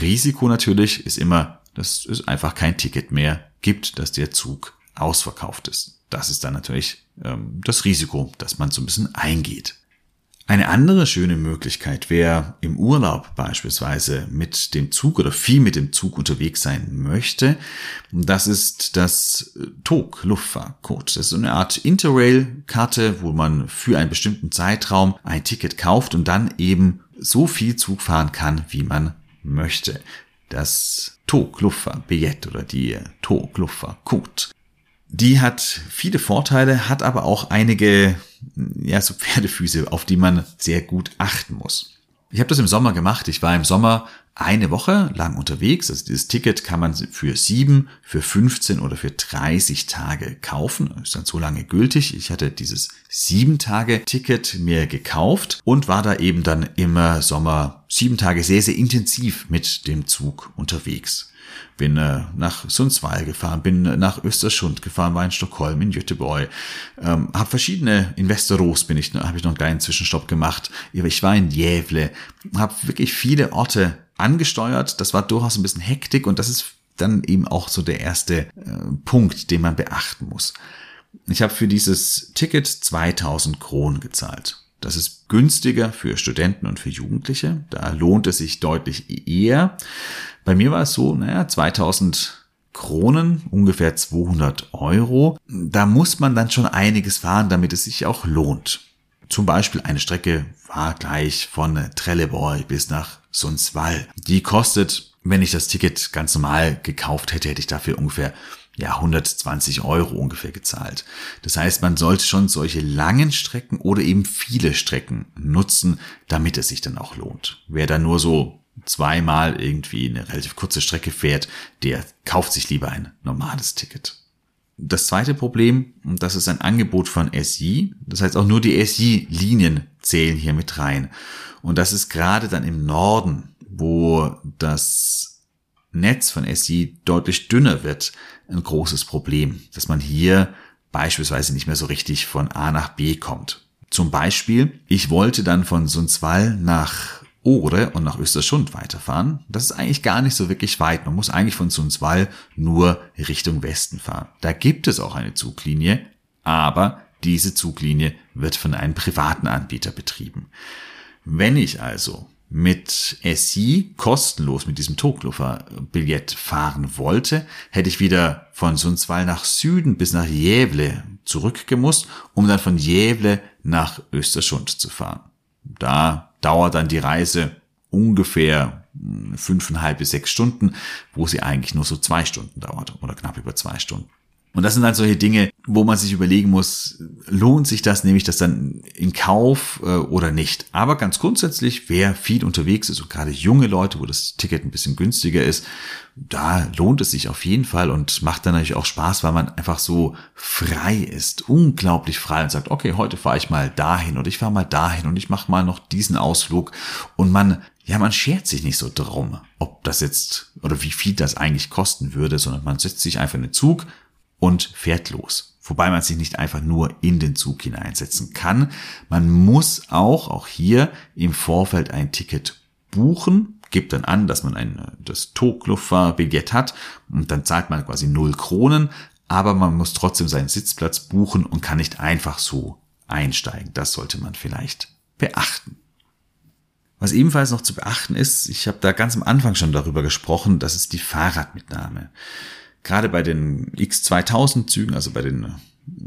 Risiko natürlich ist immer, dass es einfach kein Ticket mehr gibt, dass der Zug ausverkauft ist. Das ist dann natürlich ähm, das Risiko, das man so ein bisschen eingeht. Eine andere schöne Möglichkeit wäre im Urlaub beispielsweise mit dem Zug oder viel mit dem Zug unterwegs sein möchte. Das ist das TOG Luftfahrtcode. Das ist eine Art Interrail-Karte, wo man für einen bestimmten Zeitraum ein Ticket kauft und dann eben so viel Zug fahren kann, wie man möchte. Das TOG Luftfahrt-Billett oder die TOG Luftfahrt-Code. Die hat viele Vorteile, hat aber auch einige, ja, so Pferdefüße, auf die man sehr gut achten muss. Ich habe das im Sommer gemacht. Ich war im Sommer eine Woche lang unterwegs. Also dieses Ticket kann man für sieben, für 15 oder für 30 Tage kaufen. Ist dann so lange gültig. Ich hatte dieses sieben Tage Ticket mir gekauft und war da eben dann im Sommer sieben Tage sehr, sehr intensiv mit dem Zug unterwegs bin äh, nach Sundsvall gefahren, bin nach Östersund gefahren, war in Stockholm, in Göteborg, ähm, habe verschiedene Investoros bin ich, habe ich noch einen kleinen Zwischenstopp gemacht. Ich war in Jävle, habe wirklich viele Orte angesteuert. Das war durchaus ein bisschen Hektik und das ist dann eben auch so der erste äh, Punkt, den man beachten muss. Ich habe für dieses Ticket 2000 Kronen gezahlt. Das ist günstiger für Studenten und für Jugendliche. Da lohnt es sich deutlich eher. Bei mir war es so, naja, 2000 Kronen, ungefähr 200 Euro. Da muss man dann schon einiges fahren, damit es sich auch lohnt. Zum Beispiel eine Strecke war gleich von Trelleborg bis nach Sundsvall. Die kostet, wenn ich das Ticket ganz normal gekauft hätte, hätte ich dafür ungefähr ja, 120 Euro ungefähr gezahlt. Das heißt, man sollte schon solche langen Strecken oder eben viele Strecken nutzen, damit es sich dann auch lohnt. Wer da nur so zweimal irgendwie eine relativ kurze Strecke fährt, der kauft sich lieber ein normales Ticket. Das zweite Problem, das ist ein Angebot von SI, das heißt auch nur die SI-Linien zählen hier mit rein. Und das ist gerade dann im Norden, wo das Netz von SI deutlich dünner wird, ein großes Problem, dass man hier beispielsweise nicht mehr so richtig von A nach B kommt. Zum Beispiel, ich wollte dann von Sundsvall nach Ore und nach Österschund weiterfahren. Das ist eigentlich gar nicht so wirklich weit. Man muss eigentlich von Sundsvall nur Richtung Westen fahren. Da gibt es auch eine Zuglinie, aber diese Zuglinie wird von einem privaten Anbieter betrieben. Wenn ich also mit SI kostenlos mit diesem Toglofer-Billett fahren wollte, hätte ich wieder von Sundsvall nach Süden bis nach Jävle zurückgemusst, um dann von Jävle nach Österschund zu fahren. Da dauert dann die Reise ungefähr fünfeinhalb bis sechs Stunden, wo sie eigentlich nur so zwei Stunden dauert oder knapp über zwei Stunden. Und das sind halt solche Dinge, wo man sich überlegen muss, lohnt sich das, nehme ich das dann in Kauf äh, oder nicht. Aber ganz grundsätzlich, wer viel unterwegs ist und gerade junge Leute, wo das Ticket ein bisschen günstiger ist, da lohnt es sich auf jeden Fall und macht dann natürlich auch Spaß, weil man einfach so frei ist, unglaublich frei und sagt, okay, heute fahre ich mal dahin und ich fahre mal dahin und ich mache mal noch diesen Ausflug und man ja, man schert sich nicht so drum, ob das jetzt oder wie viel das eigentlich kosten würde, sondern man setzt sich einfach in den Zug, und fährt los. Wobei man sich nicht einfach nur in den Zug hineinsetzen kann. Man muss auch, auch hier im Vorfeld ein Ticket buchen, gibt dann an, dass man ein, das Togluffer-Billett hat und dann zahlt man quasi null Kronen, aber man muss trotzdem seinen Sitzplatz buchen und kann nicht einfach so einsteigen. Das sollte man vielleicht beachten. Was ebenfalls noch zu beachten ist, ich habe da ganz am Anfang schon darüber gesprochen, das ist die Fahrradmitnahme gerade bei den X2000 Zügen, also bei den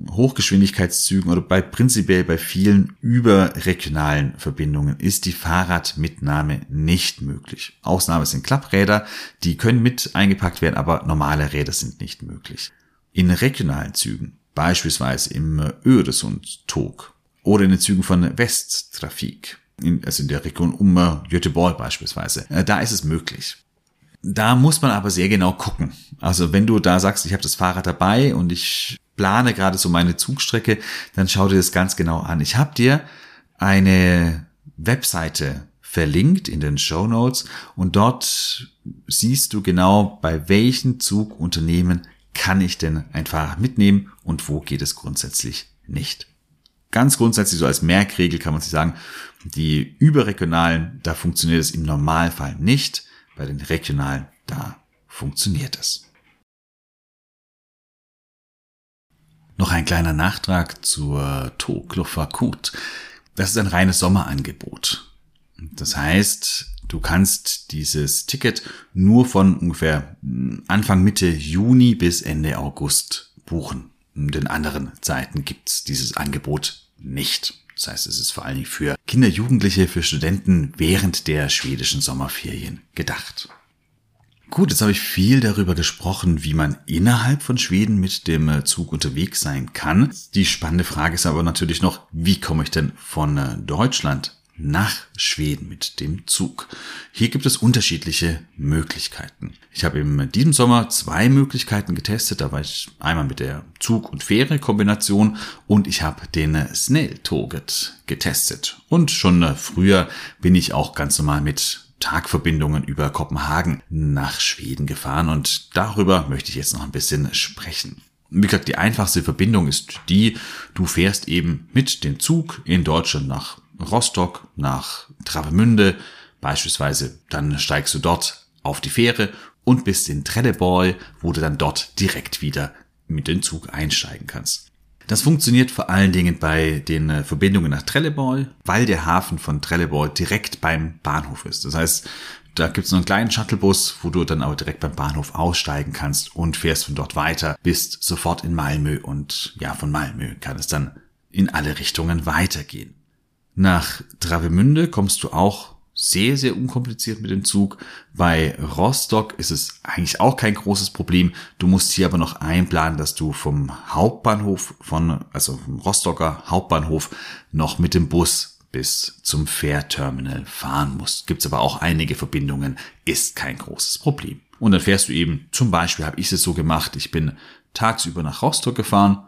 Hochgeschwindigkeitszügen oder bei prinzipiell bei vielen überregionalen Verbindungen ist die Fahrradmitnahme nicht möglich. Ausnahme sind Klappräder, die können mit eingepackt werden, aber normale Räder sind nicht möglich. In regionalen Zügen, beispielsweise im Öresund-Tog oder in den Zügen von Westtrafik, also in der Region um Göteborg beispielsweise, äh, da ist es möglich. Da muss man aber sehr genau gucken. Also wenn du da sagst, ich habe das Fahrrad dabei und ich plane gerade so meine Zugstrecke, dann schau dir das ganz genau an. Ich habe dir eine Webseite verlinkt in den Show Notes und dort siehst du genau, bei welchen Zugunternehmen kann ich denn ein Fahrrad mitnehmen und wo geht es grundsätzlich nicht. Ganz grundsätzlich so als Merkregel kann man sich sagen, die überregionalen, da funktioniert es im Normalfall nicht. Bei den regionalen, da funktioniert es. Noch ein kleiner Nachtrag zur Toklofakut. Das ist ein reines Sommerangebot. Das heißt, du kannst dieses Ticket nur von ungefähr Anfang Mitte Juni bis Ende August buchen. In den anderen Zeiten gibt's dieses Angebot nicht. Das heißt, es ist vor allen Dingen für Kinder, Jugendliche, für Studenten während der schwedischen Sommerferien gedacht. Gut, jetzt habe ich viel darüber gesprochen, wie man innerhalb von Schweden mit dem äh, Zug unterwegs sein kann. Die spannende Frage ist aber natürlich noch, wie komme ich denn von äh, Deutschland nach Schweden mit dem Zug. Hier gibt es unterschiedliche Möglichkeiten. Ich habe in diesem Sommer zwei Möglichkeiten getestet. Da war ich einmal mit der Zug- und Fähre-Kombination und ich habe den Snelltoget getestet. Und schon früher bin ich auch ganz normal mit Tagverbindungen über Kopenhagen nach Schweden gefahren und darüber möchte ich jetzt noch ein bisschen sprechen. Wie gesagt, die einfachste Verbindung ist die, du fährst eben mit dem Zug in Deutschland nach Rostock nach Travemünde beispielsweise, dann steigst du dort auf die Fähre und bist in Trelleborg, wo du dann dort direkt wieder mit dem Zug einsteigen kannst. Das funktioniert vor allen Dingen bei den äh, Verbindungen nach Trelleborg, weil der Hafen von Trelleborg direkt beim Bahnhof ist. Das heißt, da gibt es noch einen kleinen Shuttlebus, wo du dann aber direkt beim Bahnhof aussteigen kannst und fährst von dort weiter, bist sofort in Malmö und ja, von Malmö kann es dann in alle Richtungen weitergehen. Nach Travemünde kommst du auch sehr, sehr unkompliziert mit dem Zug. Bei Rostock ist es eigentlich auch kein großes Problem. Du musst hier aber noch einplanen, dass du vom Hauptbahnhof von, also vom Rostocker Hauptbahnhof noch mit dem Bus bis zum Fährterminal fahren musst. Gibt's aber auch einige Verbindungen, ist kein großes Problem. Und dann fährst du eben, zum Beispiel habe ich es so gemacht, ich bin tagsüber nach Rostock gefahren,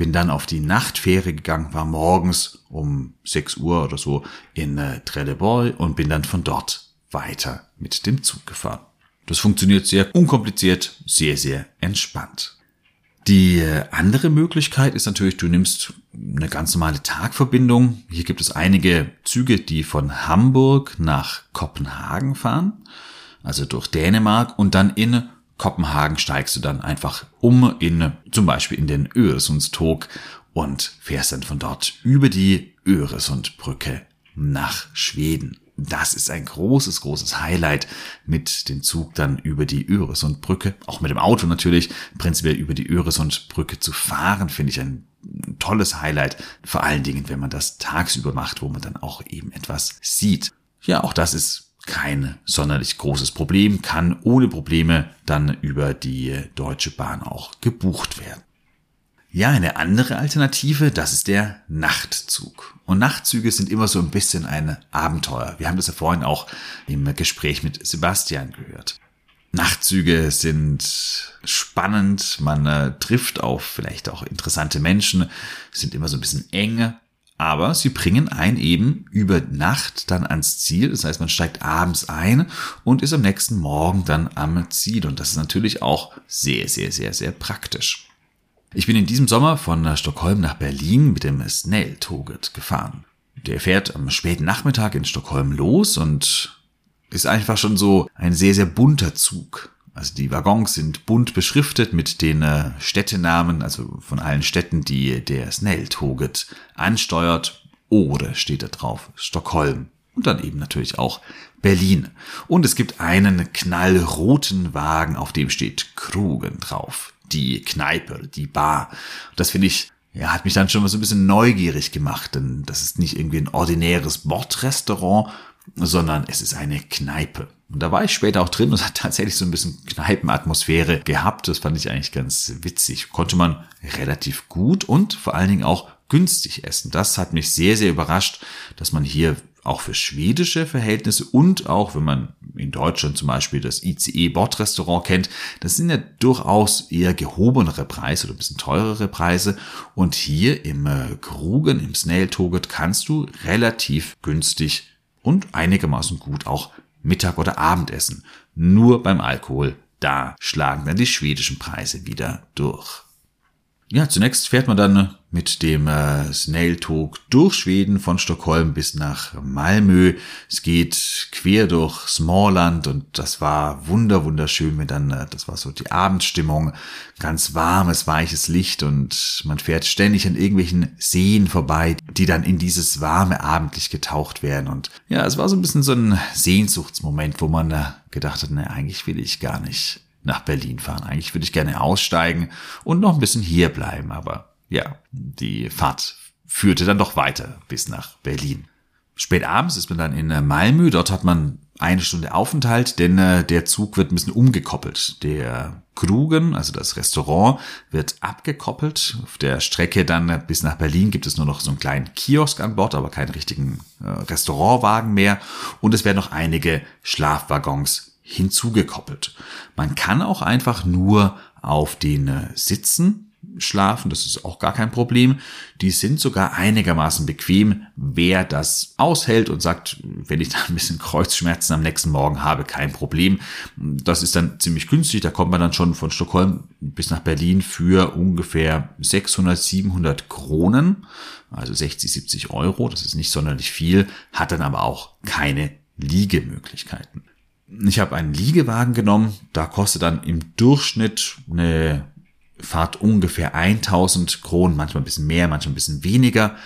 bin dann auf die Nachtfähre gegangen, war morgens um 6 Uhr oder so in äh, Trelleborg und bin dann von dort weiter mit dem Zug gefahren. Das funktioniert sehr unkompliziert, sehr, sehr entspannt. Die andere Möglichkeit ist natürlich, du nimmst eine ganz normale Tagverbindung. Hier gibt es einige Züge, die von Hamburg nach Kopenhagen fahren, also durch Dänemark und dann in Kopenhagen steigst du dann einfach um in zum Beispiel in den Öresundstog und fährst dann von dort über die Öresundbrücke nach Schweden. Das ist ein großes, großes Highlight mit dem Zug dann über die Öresundbrücke, auch mit dem Auto natürlich, prinzipiell über die Öresundbrücke zu fahren, finde ich ein tolles Highlight, vor allen Dingen, wenn man das tagsüber macht, wo man dann auch eben etwas sieht. Ja, auch das ist kein sonderlich großes Problem, kann ohne Probleme dann über die Deutsche Bahn auch gebucht werden. Ja, eine andere Alternative, das ist der Nachtzug. Und Nachtzüge sind immer so ein bisschen ein Abenteuer. Wir haben das ja vorhin auch im Gespräch mit Sebastian gehört. Nachtzüge sind spannend, man äh, trifft auf vielleicht auch interessante Menschen, sind immer so ein bisschen eng, aber sie bringen ein eben über Nacht dann ans Ziel. Das heißt, man steigt abends ein und ist am nächsten Morgen dann am Ziel. Und das ist natürlich auch sehr, sehr, sehr, sehr praktisch. Ich bin in diesem Sommer von Stockholm nach Berlin mit dem Snell-Toget gefahren. Der fährt am späten Nachmittag in Stockholm los und ist einfach schon so ein sehr, sehr bunter Zug. Also die Waggons sind bunt beschriftet mit den äh, Städtenamen, also von allen Städten, die der Snell-Toget ansteuert. Oder steht da drauf Stockholm. Und dann eben natürlich auch Berlin. Und es gibt einen knallroten Wagen, auf dem steht Krugen drauf die Kneipe, die Bar. Das finde ich, ja, hat mich dann schon mal so ein bisschen neugierig gemacht, denn das ist nicht irgendwie ein ordinäres Bordrestaurant, sondern es ist eine Kneipe. Und da war ich später auch drin und hat tatsächlich so ein bisschen Kneipenatmosphäre gehabt. Das fand ich eigentlich ganz witzig. Konnte man relativ gut und vor allen Dingen auch günstig essen. Das hat mich sehr, sehr überrascht, dass man hier auch für schwedische Verhältnisse und auch wenn man in Deutschland zum Beispiel das ICE-Bordrestaurant kennt, das sind ja durchaus eher gehobenere Preise oder ein bisschen teurere Preise. Und hier im äh, Krugen, im Snail Toget kannst du relativ günstig und einigermaßen gut auch Mittag oder Abendessen. Nur beim Alkohol, da schlagen dann die schwedischen Preise wieder durch. Ja, zunächst fährt man dann mit dem äh, Snail-Tog durch Schweden von Stockholm bis nach Malmö. Es geht quer durch Smallland und das war wunder wunderschön, wenn dann, äh, das war so die Abendstimmung, ganz warmes, weiches Licht und man fährt ständig an irgendwelchen Seen vorbei, die dann in dieses warme Abendlicht getaucht werden und ja, es war so ein bisschen so ein Sehnsuchtsmoment, wo man äh, gedacht hat, ne, eigentlich will ich gar nicht nach Berlin fahren. Eigentlich würde ich gerne aussteigen und noch ein bisschen hier bleiben, aber ja, die Fahrt führte dann doch weiter bis nach Berlin. Spät abends ist man dann in äh, Malmö, dort hat man eine Stunde Aufenthalt, denn äh, der Zug wird ein bisschen umgekoppelt. Der Krugen, also das Restaurant, wird abgekoppelt. Auf der Strecke dann äh, bis nach Berlin gibt es nur noch so einen kleinen Kiosk an Bord, aber keinen richtigen äh, Restaurantwagen mehr. Und es werden noch einige Schlafwaggons hinzugekoppelt. Man kann auch einfach nur auf den äh, Sitzen schlafen, das ist auch gar kein Problem. Die sind sogar einigermaßen bequem, wer das aushält und sagt, wenn ich da ein bisschen Kreuzschmerzen am nächsten Morgen habe, kein Problem. Das ist dann ziemlich günstig, da kommt man dann schon von Stockholm bis nach Berlin für ungefähr 600, 700 Kronen, also 60, 70 Euro, das ist nicht sonderlich viel, hat dann aber auch keine Liegemöglichkeiten. Ich habe einen Liegewagen genommen, da kostet dann im Durchschnitt eine Fahrt ungefähr 1000 Kronen, manchmal ein bisschen mehr, manchmal ein bisschen weniger.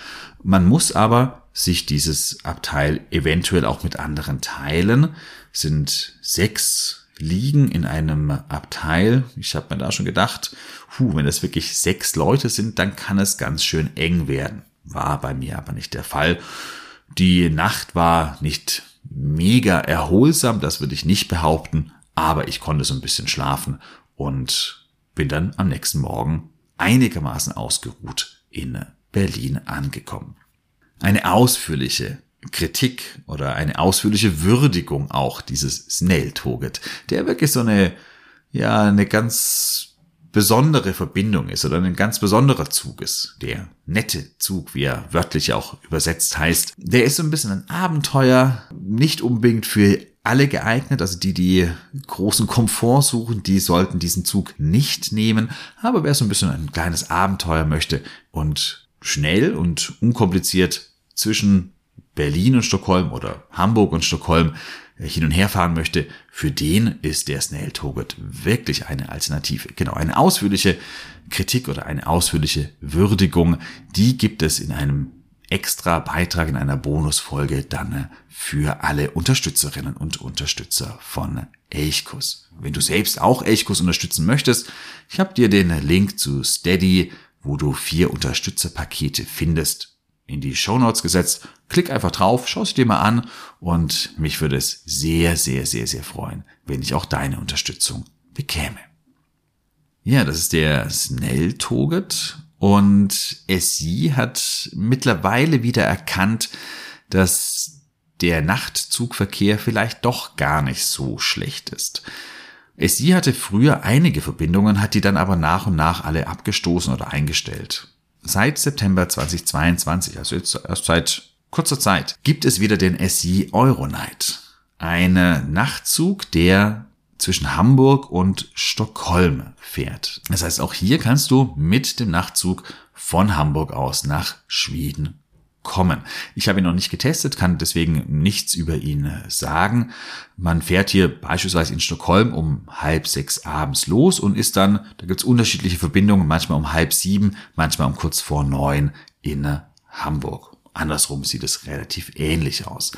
Man muss aber sich dieses Abteil eventuell auch mit anderen teilen. Es sind sechs Liegen in einem Abteil. Ich habe mir da schon gedacht, puh, wenn das wirklich sechs Leute sind, dann kann es ganz schön eng werden. War bei mir aber nicht der Fall. Die Nacht war nicht mega erholsam, das würde ich nicht behaupten, aber ich konnte so ein bisschen schlafen und bin dann am nächsten Morgen einigermaßen ausgeruht in Berlin angekommen. Eine ausführliche Kritik oder eine ausführliche Würdigung auch dieses Snell-Toget, der wirklich so eine, ja, eine ganz besondere Verbindung ist oder ein ganz besonderer Zug ist. Der nette Zug, wie er wörtlich auch übersetzt heißt. Der ist so ein bisschen ein Abenteuer, nicht unbedingt für alle geeignet. Also die, die großen Komfort suchen, die sollten diesen Zug nicht nehmen. Aber wer so ein bisschen ein kleines Abenteuer möchte und schnell und unkompliziert zwischen Berlin und Stockholm oder Hamburg und Stockholm hin und her fahren möchte, für den ist der Snail Toget wirklich eine Alternative. Genau, eine ausführliche Kritik oder eine ausführliche Würdigung, die gibt es in einem extra Beitrag in einer Bonusfolge dann äh, für alle Unterstützerinnen und Unterstützer von Elchkus. Wenn du selbst auch Elchkus unterstützen möchtest, ich habe dir den Link zu Steady, wo du vier Unterstützerpakete findest, in die Show Notes gesetzt. Klick einfach drauf, schau es dir mal an und mich würde es sehr, sehr, sehr, sehr freuen, wenn ich auch deine Unterstützung bekäme. Ja, das ist der Snell Toget und SI hat mittlerweile wieder erkannt, dass der Nachtzugverkehr vielleicht doch gar nicht so schlecht ist. SI hatte früher einige Verbindungen, hat die dann aber nach und nach alle abgestoßen oder eingestellt. Seit September 2022, also jetzt erst seit kurzer Zeit, gibt es wieder den SI Euronight. Ein Nachtzug, der zwischen Hamburg und Stockholm fährt. Das heißt, auch hier kannst du mit dem Nachtzug von Hamburg aus nach Schweden kommen. Ich habe ihn noch nicht getestet, kann deswegen nichts über ihn sagen. Man fährt hier beispielsweise in Stockholm um halb sechs abends los und ist dann, da gibt es unterschiedliche Verbindungen, manchmal um halb sieben, manchmal um kurz vor neun in Hamburg. Andersrum sieht es relativ ähnlich aus.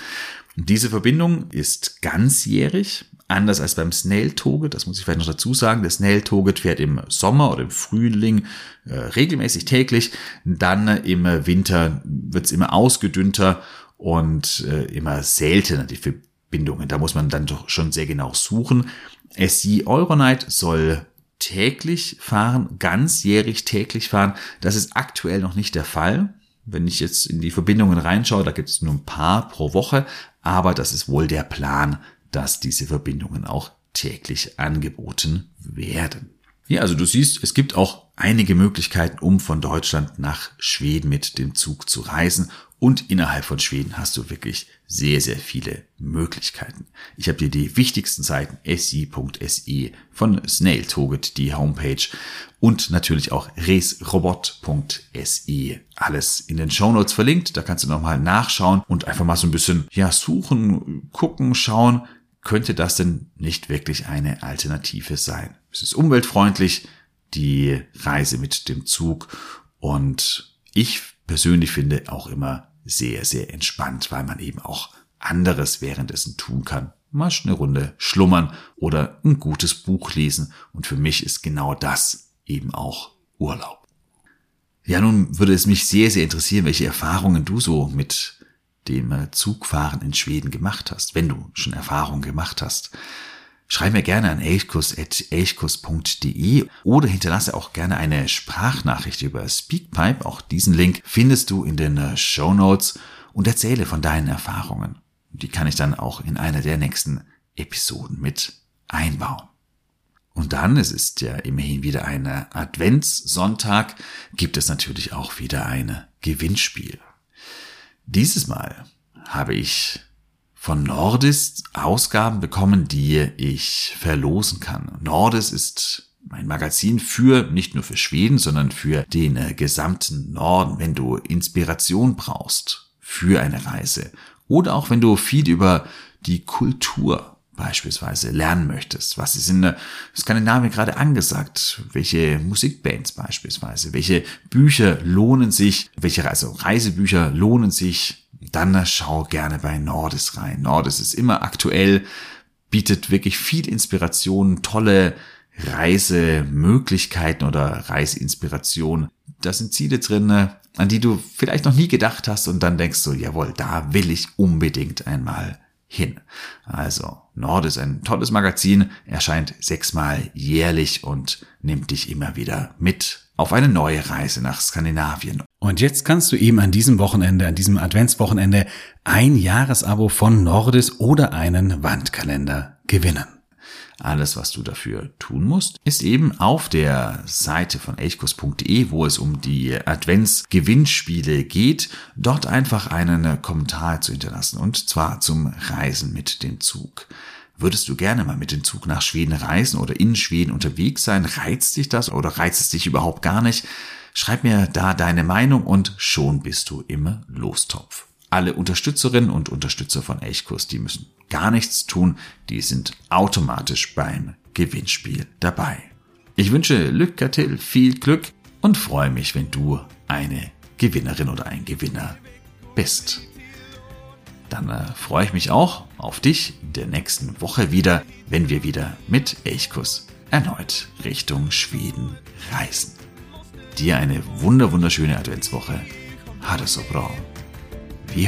Diese Verbindung ist ganzjährig, Anders als beim Snail Toget, das muss ich vielleicht noch dazu sagen, der Snail Toget fährt im Sommer oder im Frühling äh, regelmäßig täglich, dann im Winter wird's immer ausgedünnter und äh, immer seltener die Verbindungen. Da muss man dann doch schon sehr genau suchen. SC Euronight soll täglich fahren, ganzjährig täglich fahren. Das ist aktuell noch nicht der Fall. Wenn ich jetzt in die Verbindungen reinschaue, da gibt es nur ein paar pro Woche, aber das ist wohl der Plan, dass diese Verbindungen auch täglich angeboten werden. Ja, also du siehst, es gibt auch einige Möglichkeiten, um von Deutschland nach Schweden mit dem Zug zu reisen. Und innerhalb von Schweden hast du wirklich sehr, sehr viele Möglichkeiten. Ich habe dir die wichtigsten Seiten si.se von Snail Toget, die Homepage und natürlich auch resrobot.se. Alles in den Show Notes verlinkt. Da kannst du nochmal nachschauen und einfach mal so ein bisschen, ja, suchen, gucken, schauen, könnte das denn nicht wirklich eine Alternative sein? Es ist umweltfreundlich, die Reise mit dem Zug und ich persönlich finde auch immer sehr, sehr entspannt, weil man eben auch anderes währenddessen tun kann. Mal eine Runde schlummern oder ein gutes Buch lesen und für mich ist genau das eben auch Urlaub. Ja, nun würde es mich sehr, sehr interessieren, welche Erfahrungen du so mit dem Zugfahren in Schweden gemacht hast, wenn du schon Erfahrungen gemacht hast. Schreib mir gerne an elchkus.elchkus.de oder hinterlasse auch gerne eine Sprachnachricht über Speakpipe. Auch diesen Link findest du in den äh, Show Notes und erzähle von deinen Erfahrungen. Die kann ich dann auch in einer der nächsten Episoden mit einbauen. Und dann, es ist ja immerhin wieder ein Adventssonntag, gibt es natürlich auch wieder ein Gewinnspiel. Dieses Mal habe ich von Nordis Ausgaben bekommen, die ich verlosen kann. Nordis ist ein Magazin für, nicht nur für Schweden, sondern für den äh, gesamten Norden, wenn du Inspiration brauchst für eine Reise oder auch wenn du viel über die Kultur beispielsweise lernen möchtest. Was ist in der Skandinavien gerade angesagt? Welche Musikbands beispielsweise? Welche Bücher lohnen sich? Welche also Reisebücher lohnen sich? Dann schau gerne bei Nordis rein. Nordis ist immer aktuell, bietet wirklich viel Inspiration, tolle Reisemöglichkeiten oder Reiseinspiration. Da sind Ziele drin, an die du vielleicht noch nie gedacht hast und dann denkst du, jawohl, da will ich unbedingt einmal hin. Also, Nord ist ein tolles Magazin, erscheint sechsmal jährlich und nimmt dich immer wieder mit auf eine neue Reise nach Skandinavien. Und jetzt kannst du eben an diesem Wochenende, an diesem Adventswochenende ein Jahresabo von Nordis oder einen Wandkalender gewinnen. Alles, was du dafür tun musst, ist eben auf der Seite von elchkurs.de, wo es um die Adventsgewinnspiele geht, dort einfach einen Kommentar zu hinterlassen und zwar zum Reisen mit dem Zug. Würdest du gerne mal mit dem Zug nach Schweden reisen oder in Schweden unterwegs sein? Reizt dich das oder reizt es dich überhaupt gar nicht? Schreib mir da deine Meinung und schon bist du im Lostopf. Alle Unterstützerinnen und Unterstützer von Elchkurs, die müssen gar nichts tun, die sind automatisch beim Gewinnspiel dabei. Ich wünsche Lück Till viel Glück und freue mich, wenn du eine Gewinnerin oder ein Gewinner bist. Dann äh, freue ich mich auch auf dich in der nächsten Woche wieder, wenn wir wieder mit Elchkuss erneut Richtung Schweden reisen. Dir eine wunder wunderschöne Adventswoche. Ha det så bra. Vi